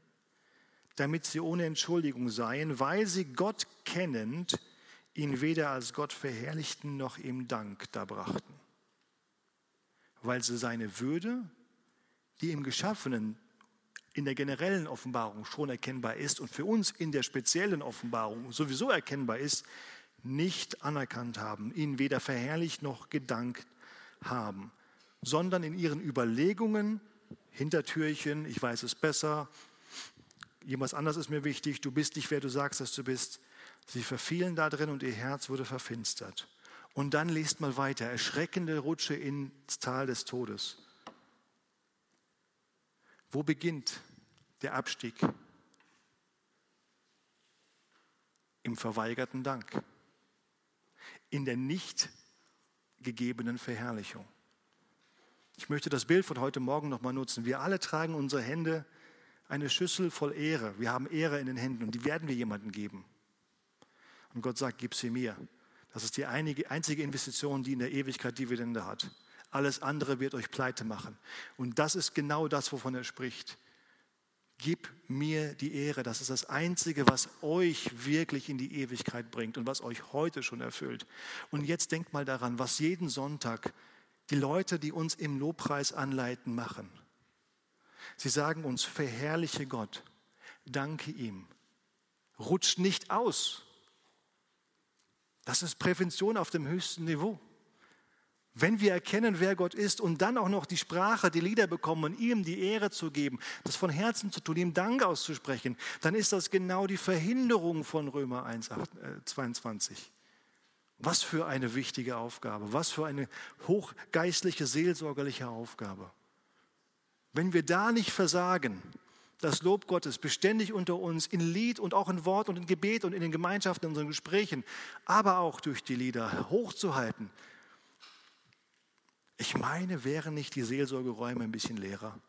damit sie ohne Entschuldigung seien, weil sie Gott kennend ihn weder als Gott verherrlichten noch ihm Dank darbrachten. Weil sie seine Würde, die im Geschaffenen in der generellen Offenbarung schon erkennbar ist und für uns in der speziellen Offenbarung sowieso erkennbar ist, nicht anerkannt haben, ihn weder verherrlicht noch gedankt haben sondern in ihren Überlegungen, Hintertürchen, ich weiß es besser, jemand anders ist mir wichtig, du bist nicht, wer du sagst, dass du bist. Sie verfielen da drin und ihr Herz wurde verfinstert. Und dann liest mal weiter, erschreckende Rutsche ins Tal des Todes. Wo beginnt der Abstieg? Im verweigerten Dank, in der nicht gegebenen Verherrlichung. Ich möchte das Bild von heute Morgen nochmal nutzen. Wir alle tragen unsere Hände eine Schüssel voll Ehre. Wir haben Ehre in den Händen und die werden wir jemandem geben. Und Gott sagt, gib sie mir. Das ist die einzige Investition, die in der Ewigkeit Dividende hat. Alles andere wird euch pleite machen. Und das ist genau das, wovon er spricht. Gib mir die Ehre. Das ist das Einzige, was euch wirklich in die Ewigkeit bringt und was euch heute schon erfüllt. Und jetzt denkt mal daran, was jeden Sonntag die Leute, die uns im Lobpreis anleiten, machen. Sie sagen uns, verherrliche Gott, danke ihm, rutscht nicht aus. Das ist Prävention auf dem höchsten Niveau. Wenn wir erkennen, wer Gott ist und dann auch noch die Sprache, die Lieder bekommen, ihm die Ehre zu geben, das von Herzen zu tun, ihm Dank auszusprechen, dann ist das genau die Verhinderung von Römer 1, 8, äh, 22. Was für eine wichtige Aufgabe, was für eine hochgeistliche, seelsorgerliche Aufgabe. Wenn wir da nicht versagen, das Lob Gottes beständig unter uns in Lied und auch in Wort und in Gebet und in den Gemeinschaften, in unseren Gesprächen, aber auch durch die Lieder hochzuhalten, ich meine, wären nicht die Seelsorgeräume ein bisschen leerer?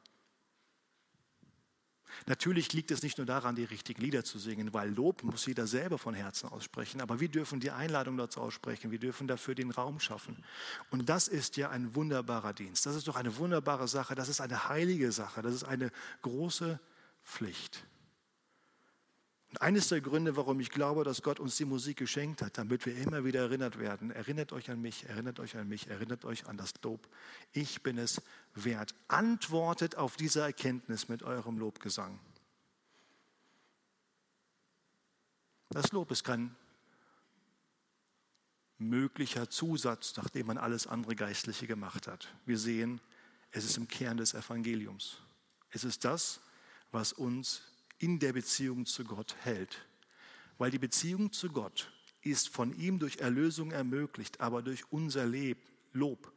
Natürlich liegt es nicht nur daran, die richtigen Lieder zu singen, weil Lob muss jeder selber von Herzen aussprechen. Aber wir dürfen die Einladung dazu aussprechen. Wir dürfen dafür den Raum schaffen. Und das ist ja ein wunderbarer Dienst. Das ist doch eine wunderbare Sache. Das ist eine heilige Sache. Das ist eine große Pflicht. Und eines der Gründe, warum ich glaube, dass Gott uns die Musik geschenkt hat, damit wir immer wieder erinnert werden. Erinnert euch an mich, erinnert euch an mich, erinnert euch an das Lob. Ich bin es wert. Antwortet auf diese Erkenntnis mit eurem Lobgesang. Das Lob ist kein möglicher Zusatz, nachdem man alles andere Geistliche gemacht hat. Wir sehen, es ist im Kern des Evangeliums. Es ist das, was uns in der Beziehung zu Gott hält. Weil die Beziehung zu Gott ist von ihm durch Erlösung ermöglicht, aber durch unser Leb, Lob.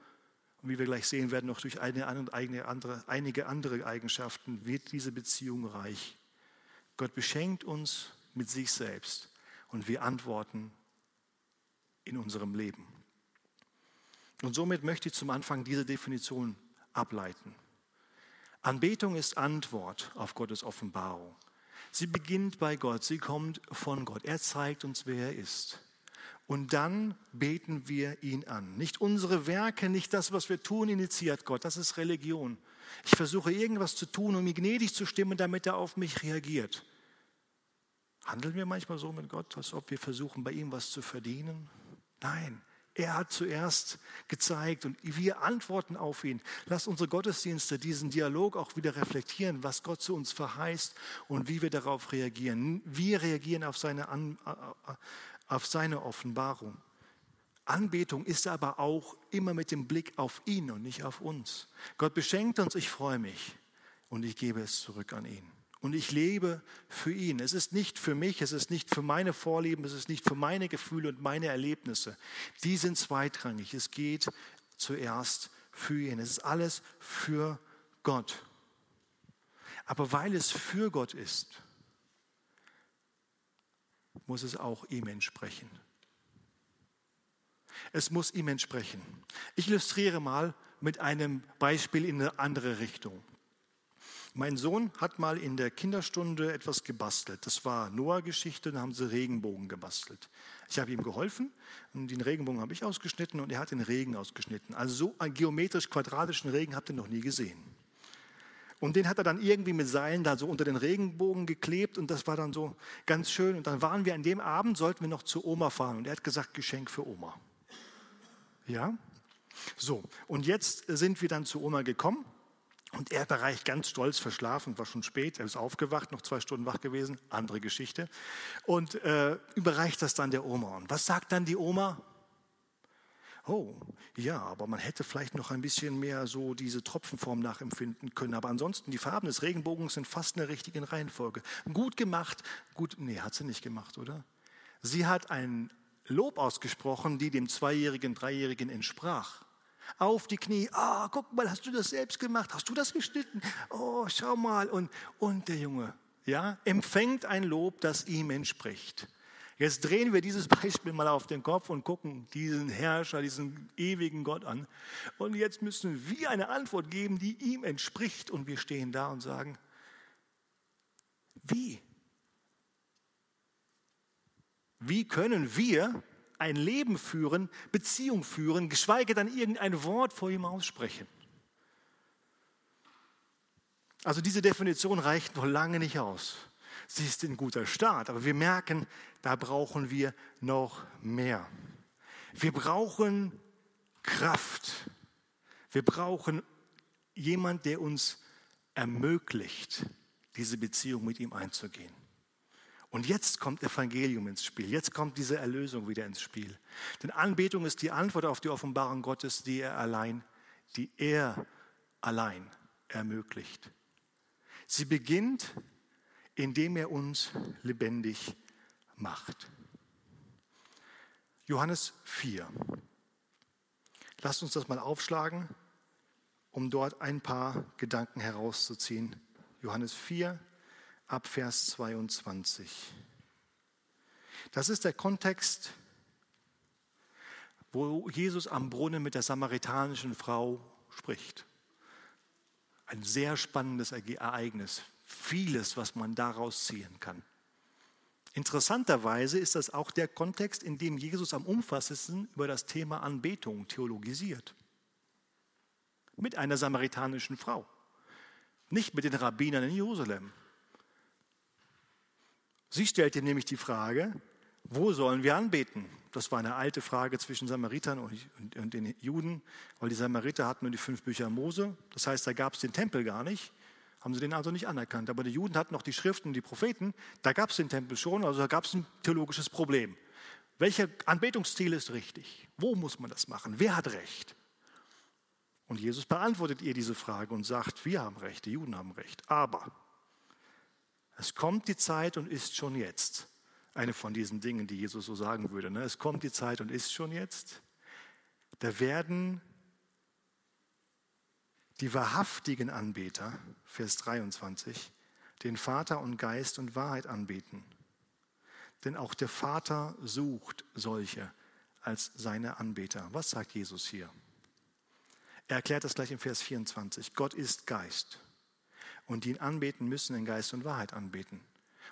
Und wie wir gleich sehen werden, noch durch eine, eine andere, einige andere Eigenschaften wird diese Beziehung reich. Gott beschenkt uns mit sich selbst und wir antworten in unserem Leben. Und somit möchte ich zum Anfang diese Definition ableiten. Anbetung ist Antwort auf Gottes Offenbarung. Sie beginnt bei Gott, sie kommt von Gott. Er zeigt uns, wer er ist. Und dann beten wir ihn an. Nicht unsere Werke, nicht das, was wir tun, initiiert Gott. Das ist Religion. Ich versuche irgendwas zu tun, um ihm gnädig zu stimmen, damit er auf mich reagiert. Handeln wir manchmal so mit Gott, als ob wir versuchen, bei ihm was zu verdienen? Nein, er hat zuerst gezeigt und wir antworten auf ihn. Lasst unsere Gottesdienste diesen Dialog auch wieder reflektieren, was Gott zu uns verheißt und wie wir darauf reagieren. Wir reagieren auf seine, auf seine Offenbarung. Anbetung ist aber auch immer mit dem Blick auf ihn und nicht auf uns. Gott beschenkt uns, ich freue mich und ich gebe es zurück an ihn und ich lebe für ihn. Es ist nicht für mich, es ist nicht für meine Vorlieben, es ist nicht für meine Gefühle und meine Erlebnisse. Die sind zweitrangig. Es geht zuerst für ihn. Es ist alles für Gott. Aber weil es für Gott ist, muss es auch ihm entsprechen. Es muss ihm entsprechen. Ich illustriere mal mit einem Beispiel in eine andere Richtung. Mein Sohn hat mal in der Kinderstunde etwas gebastelt. Das war Noah-Geschichte, da haben sie Regenbogen gebastelt. Ich habe ihm geholfen und den Regenbogen habe ich ausgeschnitten und er hat den Regen ausgeschnitten. Also so einen geometrisch-quadratischen Regen habt ihr noch nie gesehen. Und den hat er dann irgendwie mit Seilen da so unter den Regenbogen geklebt und das war dann so ganz schön. Und dann waren wir an dem Abend, sollten wir noch zu Oma fahren und er hat gesagt, Geschenk für Oma. Ja? So, und jetzt sind wir dann zu Oma gekommen und er hat Bereich ganz stolz verschlafen, war schon spät, er ist aufgewacht, noch zwei Stunden wach gewesen, andere Geschichte. Und äh, überreicht das dann der Oma. Und was sagt dann die Oma? Oh, ja, aber man hätte vielleicht noch ein bisschen mehr so diese Tropfenform nachempfinden können. Aber ansonsten, die Farben des Regenbogens sind fast in der richtigen Reihenfolge. Gut gemacht, gut, nee, hat sie nicht gemacht, oder? Sie hat ein Lob ausgesprochen, die dem Zweijährigen, Dreijährigen entsprach auf die Knie. Ah, guck mal, hast du das selbst gemacht? Hast du das geschnitten? Oh, schau mal. Und, und der Junge, ja, empfängt ein Lob, das ihm entspricht. Jetzt drehen wir dieses *laughs* Beispiel mal auf den Kopf und gucken diesen Herrscher, diesen ewigen Gott an. Und jetzt müssen wir eine Antwort geben, die ihm entspricht. Und wir stehen da und sagen, wie? Wie können wir ein Leben führen, Beziehung führen, geschweige denn irgendein Wort vor ihm aussprechen. Also diese Definition reicht noch lange nicht aus. Sie ist ein guter Start, aber wir merken, da brauchen wir noch mehr. Wir brauchen Kraft. Wir brauchen jemand, der uns ermöglicht, diese Beziehung mit ihm einzugehen. Und jetzt kommt Evangelium ins Spiel. Jetzt kommt diese Erlösung wieder ins Spiel. Denn Anbetung ist die Antwort auf die Offenbarung Gottes, die er allein, die er allein ermöglicht. Sie beginnt, indem er uns lebendig macht. Johannes 4. Lasst uns das mal aufschlagen, um dort ein paar Gedanken herauszuziehen. Johannes 4, ab Vers 22. Das ist der Kontext, wo Jesus am Brunnen mit der samaritanischen Frau spricht. Ein sehr spannendes Ereignis, vieles, was man daraus ziehen kann. Interessanterweise ist das auch der Kontext, in dem Jesus am umfassendsten über das Thema Anbetung theologisiert. Mit einer samaritanischen Frau, nicht mit den Rabbinern in Jerusalem. Sie stellte nämlich die Frage, wo sollen wir anbeten? Das war eine alte Frage zwischen Samaritern und, den Juden, weil die Samariter hatten nur die fünf Bücher Mose. Das heißt, da gab es den Tempel gar nicht, haben sie den also nicht anerkannt. Aber die Juden hatten noch die Schriften und die Propheten, da gab es den Tempel schon, also da gab es ein theologisches Problem. Welcher Anbetungsstil ist richtig? Wo muss man das machen? Wer hat Recht? Und Jesus beantwortet ihr diese Frage und sagt, wir haben Recht, die Juden haben Recht. Aber es kommt die Zeit und ist schon jetzt. Eine von diesen Dingen, die Jesus so sagen würde. Ne? Es kommt die Zeit und ist schon jetzt. Da werden die wahrhaftigen Anbeter, Vers 23, den Vater und Geist und Wahrheit anbeten. Denn auch der Vater sucht solche als seine Anbeter. Was sagt Jesus hier? Er erklärt das gleich im Vers 24. Gott ist Geist und die ihn anbeten müssen in Geist und Wahrheit anbeten.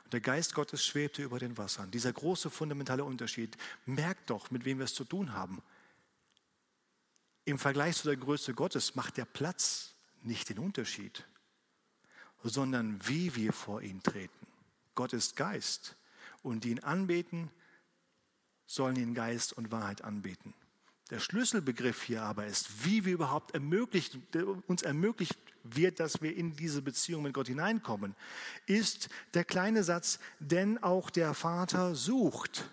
Und der Geist Gottes schwebte über den Wassern. Dieser große fundamentale Unterschied. Merkt doch, mit wem wir es zu tun haben. Im Vergleich zu der Größe Gottes macht der Platz nicht den Unterschied, sondern wie wir vor ihn treten. Gott ist Geist und die ihn anbeten, sollen ihn Geist und Wahrheit anbeten. Der Schlüsselbegriff hier aber ist, wie wir überhaupt ermöglicht, uns ermöglicht wird, dass wir in diese Beziehung mit Gott hineinkommen, ist der kleine Satz, denn auch der Vater sucht.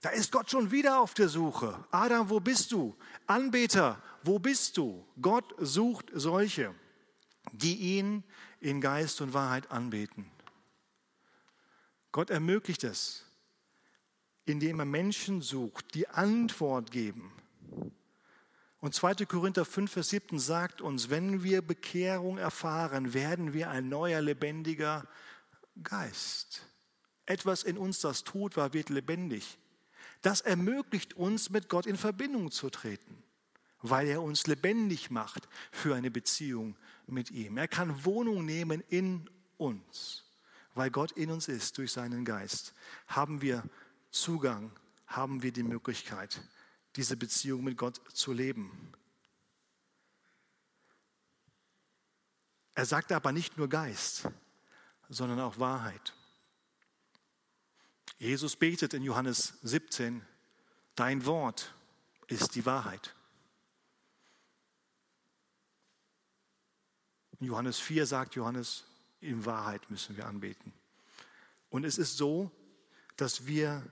Da ist Gott schon wieder auf der Suche. Adam, wo bist du? Anbeter, wo bist du? Gott sucht solche, die ihn in Geist und Wahrheit anbeten. Gott ermöglicht es, indem er Menschen sucht, die Antwort geben und 2. Korinther 5, Vers 7 sagt uns, wenn wir Bekehrung erfahren, werden wir ein neuer, lebendiger Geist. Etwas in uns, das tot war, wird lebendig. Das ermöglicht uns, mit Gott in Verbindung zu treten, weil er uns lebendig macht für eine Beziehung mit ihm. Er kann Wohnung nehmen in uns, weil Gott in uns ist durch seinen Geist. Haben wir Zugang, haben wir die Möglichkeit, diese Beziehung mit Gott zu leben. Er sagt aber nicht nur Geist, sondern auch Wahrheit. Jesus betet in Johannes 17, dein Wort ist die Wahrheit. In Johannes 4 sagt Johannes, in Wahrheit müssen wir anbeten. Und es ist so, dass wir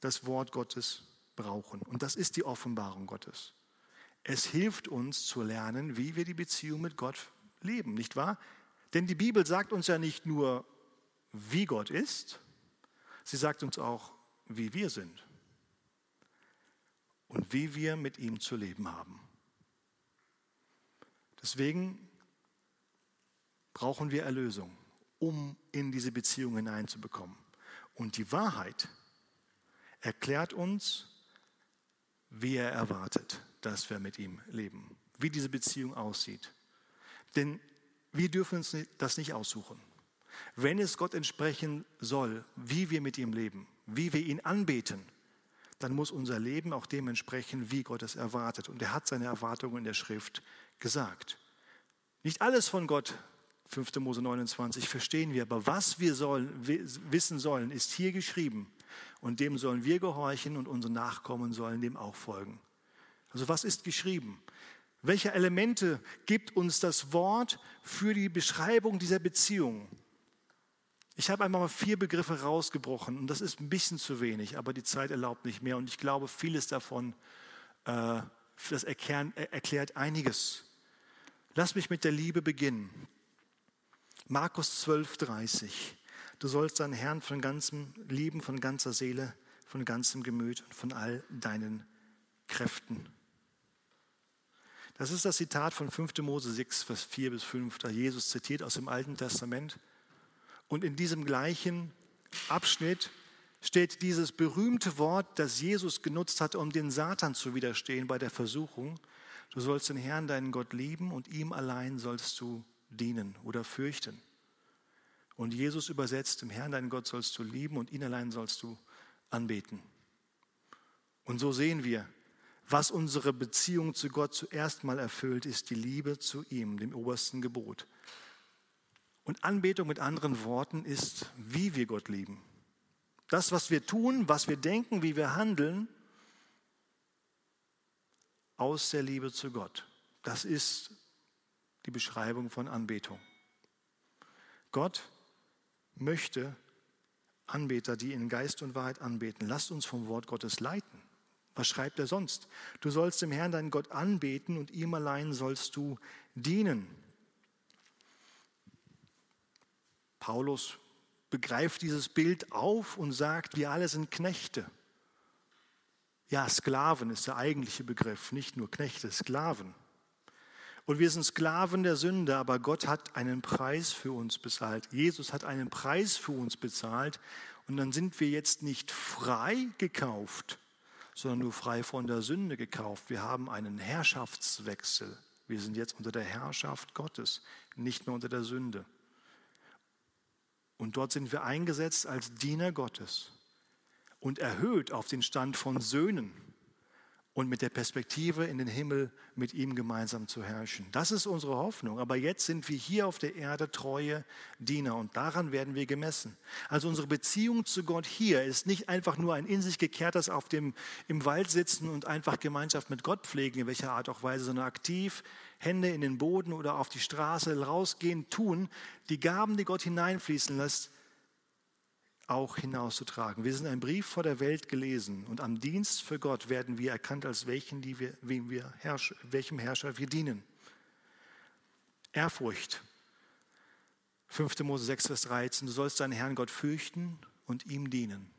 das Wort Gottes brauchen. Und das ist die Offenbarung Gottes. Es hilft uns zu lernen, wie wir die Beziehung mit Gott leben, nicht wahr? Denn die Bibel sagt uns ja nicht nur, wie Gott ist, sie sagt uns auch, wie wir sind und wie wir mit ihm zu leben haben. Deswegen brauchen wir Erlösung, um in diese Beziehung hineinzubekommen. Und die Wahrheit erklärt uns, wie er erwartet, dass wir mit ihm leben, wie diese Beziehung aussieht. Denn wir dürfen uns das nicht aussuchen. Wenn es Gott entsprechen soll, wie wir mit ihm leben, wie wir ihn anbeten, dann muss unser Leben auch dem entsprechen, wie Gott es erwartet. Und er hat seine Erwartungen in der Schrift gesagt. Nicht alles von Gott, 5. Mose 29, verstehen wir, aber was wir sollen, wissen sollen, ist hier geschrieben. Und dem sollen wir gehorchen und unsere Nachkommen sollen dem auch folgen. Also was ist geschrieben? Welche Elemente gibt uns das Wort für die Beschreibung dieser Beziehung? Ich habe einmal mal vier Begriffe rausgebrochen und das ist ein bisschen zu wenig, aber die Zeit erlaubt nicht mehr und ich glaube, vieles davon äh, das erklären, erklärt einiges. Lass mich mit der Liebe beginnen. Markus 12, 30. Du sollst deinen Herrn von ganzem lieben, von ganzer Seele, von ganzem Gemüt und von all deinen Kräften. Das ist das Zitat von 5. Mose 6, Vers 4 bis 5, da Jesus zitiert aus dem Alten Testament. Und in diesem gleichen Abschnitt steht dieses berühmte Wort, das Jesus genutzt hat, um den Satan zu widerstehen bei der Versuchung. Du sollst den Herrn, deinen Gott, lieben und ihm allein sollst du dienen oder fürchten. Und Jesus übersetzt, dem Herrn, deinen Gott sollst du lieben und ihn allein sollst du anbeten. Und so sehen wir, was unsere Beziehung zu Gott zuerst mal erfüllt, ist die Liebe zu ihm, dem obersten Gebot. Und Anbetung mit anderen Worten ist, wie wir Gott lieben. Das, was wir tun, was wir denken, wie wir handeln, aus der Liebe zu Gott. Das ist die Beschreibung von Anbetung. Gott möchte Anbeter, die in Geist und Wahrheit anbeten. Lasst uns vom Wort Gottes leiten. Was schreibt er sonst? Du sollst dem Herrn deinen Gott anbeten und ihm allein sollst du dienen. Paulus begreift dieses Bild auf und sagt, wir alle sind Knechte. Ja, Sklaven ist der eigentliche Begriff, nicht nur Knechte, Sklaven. Und wir sind Sklaven der Sünde, aber Gott hat einen Preis für uns bezahlt. Jesus hat einen Preis für uns bezahlt. Und dann sind wir jetzt nicht frei gekauft, sondern nur frei von der Sünde gekauft. Wir haben einen Herrschaftswechsel. Wir sind jetzt unter der Herrschaft Gottes, nicht mehr unter der Sünde. Und dort sind wir eingesetzt als Diener Gottes und erhöht auf den Stand von Söhnen und mit der Perspektive in den Himmel mit ihm gemeinsam zu herrschen. Das ist unsere Hoffnung. Aber jetzt sind wir hier auf der Erde treue Diener und daran werden wir gemessen. Also unsere Beziehung zu Gott hier ist nicht einfach nur ein in sich gekehrtes auf dem, im Wald sitzen und einfach Gemeinschaft mit Gott pflegen, in welcher Art auch Weise, sondern aktiv Hände in den Boden oder auf die Straße rausgehen, tun, die Gaben, die Gott hineinfließen lässt, auch hinauszutragen. Wir sind ein Brief vor der Welt gelesen und am Dienst für Gott werden wir erkannt als welchen, die wir, wem wir herrsch, welchem Herrscher wir dienen. Ehrfurcht. 5. Mose 6, Vers 13. Du sollst deinen Herrn Gott fürchten und ihm dienen.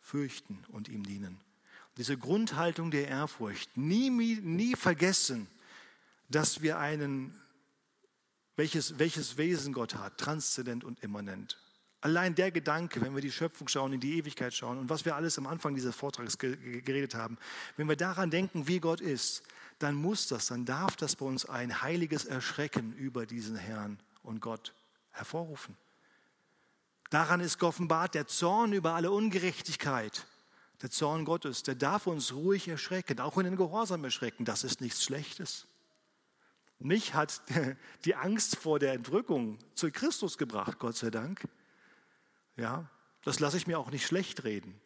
Fürchten und ihm dienen. Diese Grundhaltung der Ehrfurcht. Nie, nie vergessen, dass wir einen, welches, welches Wesen Gott hat, transzendent und immanent. Allein der Gedanke, wenn wir die Schöpfung schauen, in die Ewigkeit schauen und was wir alles am Anfang dieses Vortrags geredet haben, wenn wir daran denken, wie Gott ist, dann muss das, dann darf das bei uns ein heiliges Erschrecken über diesen Herrn und Gott hervorrufen. Daran ist offenbart der Zorn über alle Ungerechtigkeit, der Zorn Gottes, der darf uns ruhig erschrecken, auch in den Gehorsam erschrecken. Das ist nichts Schlechtes. Mich hat *laughs* die Angst vor der Entrückung zu Christus gebracht, Gott sei Dank. Ja, das lasse ich mir auch nicht schlecht reden.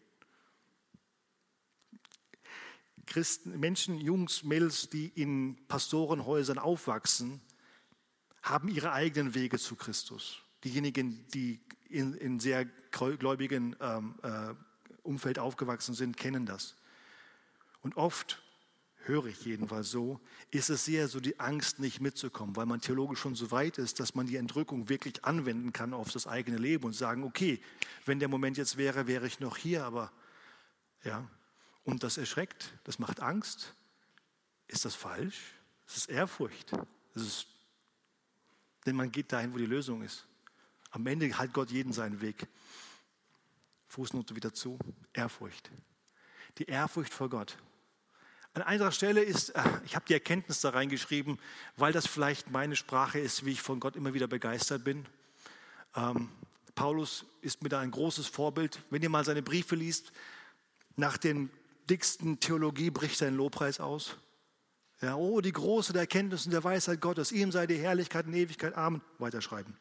Christen, Menschen, Jungs, Mädels, die in Pastorenhäusern aufwachsen, haben ihre eigenen Wege zu Christus. Diejenigen, die in, in sehr gläubigen ähm, äh, Umfeld aufgewachsen sind, kennen das. Und oft höre ich jedenfalls so, ist es sehr so die Angst, nicht mitzukommen, weil man theologisch schon so weit ist, dass man die Entrückung wirklich anwenden kann auf das eigene Leben und sagen, okay, wenn der Moment jetzt wäre, wäre ich noch hier, aber ja, und das erschreckt, das macht Angst. Ist das falsch? Das ist Ehrfurcht. Das ist, denn man geht dahin, wo die Lösung ist. Am Ende hat Gott jeden seinen Weg. Fußnote wieder zu. Ehrfurcht. Die Ehrfurcht vor Gott. An anderer Stelle ist, äh, ich habe die Erkenntnis da reingeschrieben, weil das vielleicht meine Sprache ist, wie ich von Gott immer wieder begeistert bin. Ähm, Paulus ist mir da ein großes Vorbild. Wenn ihr mal seine Briefe liest, nach den dicksten Theologie bricht sein Lobpreis aus. Ja, oh, die große der Erkenntnis und der Weisheit Gottes, ihm sei die Herrlichkeit und Ewigkeit, Amen. Weiterschreiben.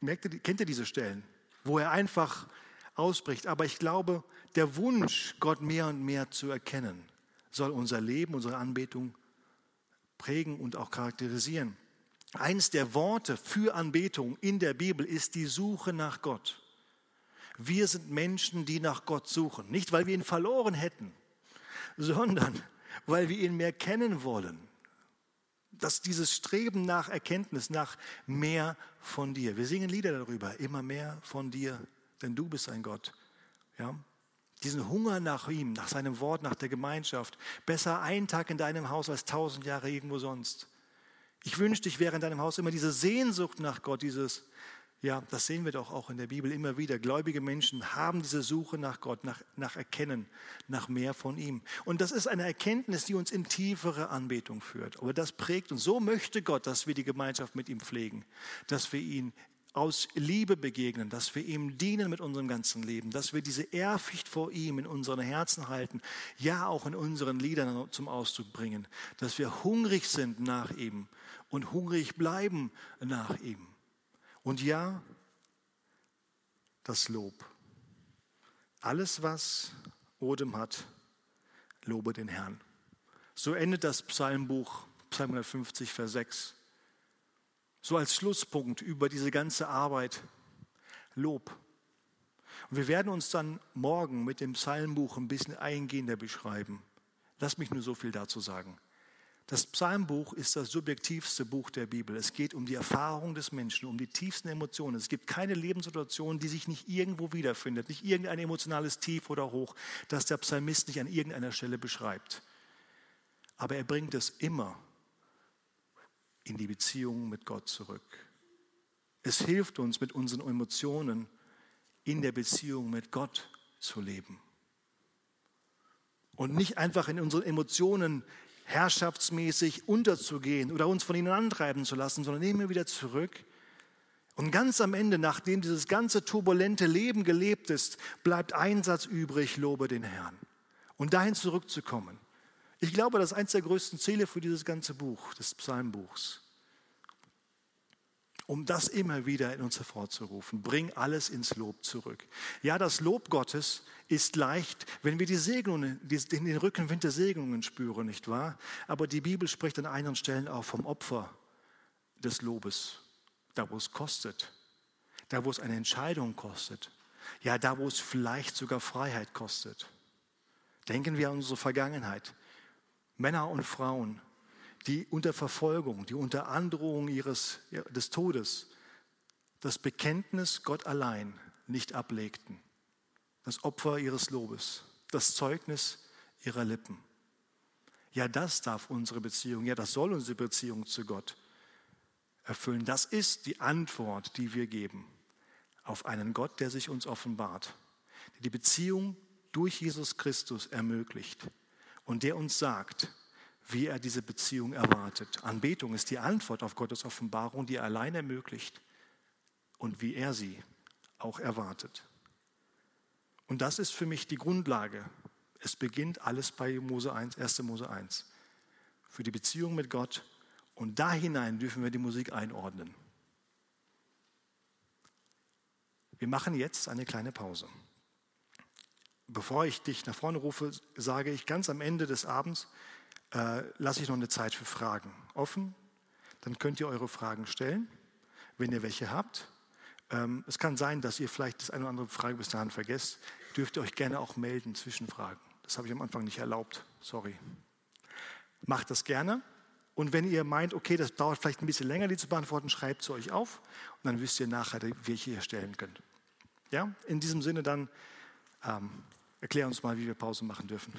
Merkt ihr, kennt ihr diese Stellen, wo er einfach ausbricht? Aber ich glaube, der Wunsch, Gott mehr und mehr zu erkennen, soll unser Leben, unsere Anbetung prägen und auch charakterisieren. Eins der Worte für Anbetung in der Bibel ist die Suche nach Gott. Wir sind Menschen, die nach Gott suchen. Nicht, weil wir ihn verloren hätten, sondern weil wir ihn mehr kennen wollen. Dass dieses Streben nach Erkenntnis, nach mehr von dir. Wir singen Lieder darüber, immer mehr von dir, denn du bist ein Gott. Ja? Diesen Hunger nach ihm, nach seinem Wort, nach der Gemeinschaft. Besser ein Tag in deinem Haus als tausend Jahre irgendwo sonst. Ich wünschte, ich wäre in deinem Haus immer diese Sehnsucht nach Gott, dieses, ja, das sehen wir doch auch in der Bibel immer wieder. Gläubige Menschen haben diese Suche nach Gott, nach, nach Erkennen, nach mehr von ihm. Und das ist eine Erkenntnis, die uns in tiefere Anbetung führt. Aber das prägt uns. So möchte Gott, dass wir die Gemeinschaft mit ihm pflegen, dass wir ihn aus Liebe begegnen, dass wir ihm dienen mit unserem ganzen Leben, dass wir diese Ehrfurcht vor ihm in unseren Herzen halten, ja auch in unseren Liedern zum Ausdruck bringen, dass wir hungrig sind nach ihm und hungrig bleiben nach ihm. Und ja, das Lob. Alles, was Odem hat, lobe den Herrn. So endet das Psalmbuch, Psalm 150, Vers 6 so als Schlusspunkt über diese ganze Arbeit Lob. Und wir werden uns dann morgen mit dem Psalmbuch ein bisschen eingehender beschreiben. Lass mich nur so viel dazu sagen. Das Psalmbuch ist das subjektivste Buch der Bibel. Es geht um die Erfahrung des Menschen, um die tiefsten Emotionen. Es gibt keine Lebenssituation, die sich nicht irgendwo wiederfindet, nicht irgendein emotionales Tief oder Hoch, das der Psalmist nicht an irgendeiner Stelle beschreibt. Aber er bringt es immer in die Beziehung mit Gott zurück. Es hilft uns, mit unseren Emotionen in der Beziehung mit Gott zu leben. Und nicht einfach in unseren Emotionen herrschaftsmäßig unterzugehen oder uns von ihnen antreiben zu lassen, sondern immer wieder zurück. Und ganz am Ende, nachdem dieses ganze turbulente Leben gelebt ist, bleibt ein Satz übrig, lobe den Herrn. Und dahin zurückzukommen. Ich glaube, das ist eines der größten Ziele für dieses ganze Buch, des Psalmbuchs. Um das immer wieder in uns hervorzurufen. Bring alles ins Lob zurück. Ja, das Lob Gottes ist leicht, wenn wir die Segnungen, den Rückenwind der Segnungen spüren, nicht wahr? Aber die Bibel spricht an einigen Stellen auch vom Opfer des Lobes. Da, wo es kostet. Da, wo es eine Entscheidung kostet. Ja, da, wo es vielleicht sogar Freiheit kostet. Denken wir an unsere Vergangenheit. Männer und Frauen, die unter Verfolgung, die unter Androhung ihres, des Todes das Bekenntnis Gott allein nicht ablegten. Das Opfer ihres Lobes, das Zeugnis ihrer Lippen. Ja, das darf unsere Beziehung, ja, das soll unsere Beziehung zu Gott erfüllen. Das ist die Antwort, die wir geben auf einen Gott, der sich uns offenbart, der die Beziehung durch Jesus Christus ermöglicht und der uns sagt, wie er diese Beziehung erwartet. Anbetung ist die Antwort auf Gottes Offenbarung, die er allein ermöglicht und wie er sie auch erwartet. Und das ist für mich die Grundlage. Es beginnt alles bei Mose 1, 1. Mose 1. Für die Beziehung mit Gott. Und da hinein dürfen wir die Musik einordnen. Wir machen jetzt eine kleine Pause. Bevor ich dich nach vorne rufe, sage ich ganz am Ende des Abends, äh, lasse ich noch eine Zeit für Fragen offen. Dann könnt ihr eure Fragen stellen, wenn ihr welche habt. Ähm, es kann sein, dass ihr vielleicht das eine oder andere Frage bis dahin vergesst. Dürft ihr euch gerne auch melden, Zwischenfragen. Das habe ich am Anfang nicht erlaubt. Sorry. Macht das gerne. Und wenn ihr meint, okay, das dauert vielleicht ein bisschen länger, die zu beantworten, schreibt sie euch auf und dann wisst ihr nachher, welche ihr stellen könnt. Ja, in diesem Sinne dann ähm, erklär uns mal, wie wir Pause machen dürfen.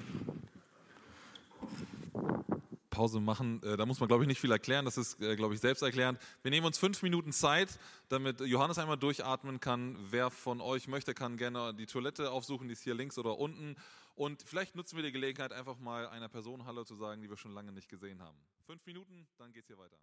Pause machen. Äh, da muss man, glaube ich, nicht viel erklären. Das ist, äh, glaube ich, selbsterklärend. Wir nehmen uns fünf Minuten Zeit, damit Johannes einmal durchatmen kann. Wer von euch möchte, kann gerne die Toilette aufsuchen, die ist hier links oder unten. Und vielleicht nutzen wir die Gelegenheit, einfach mal einer Person Hallo zu sagen, die wir schon lange nicht gesehen haben. Fünf Minuten, dann geht es hier weiter.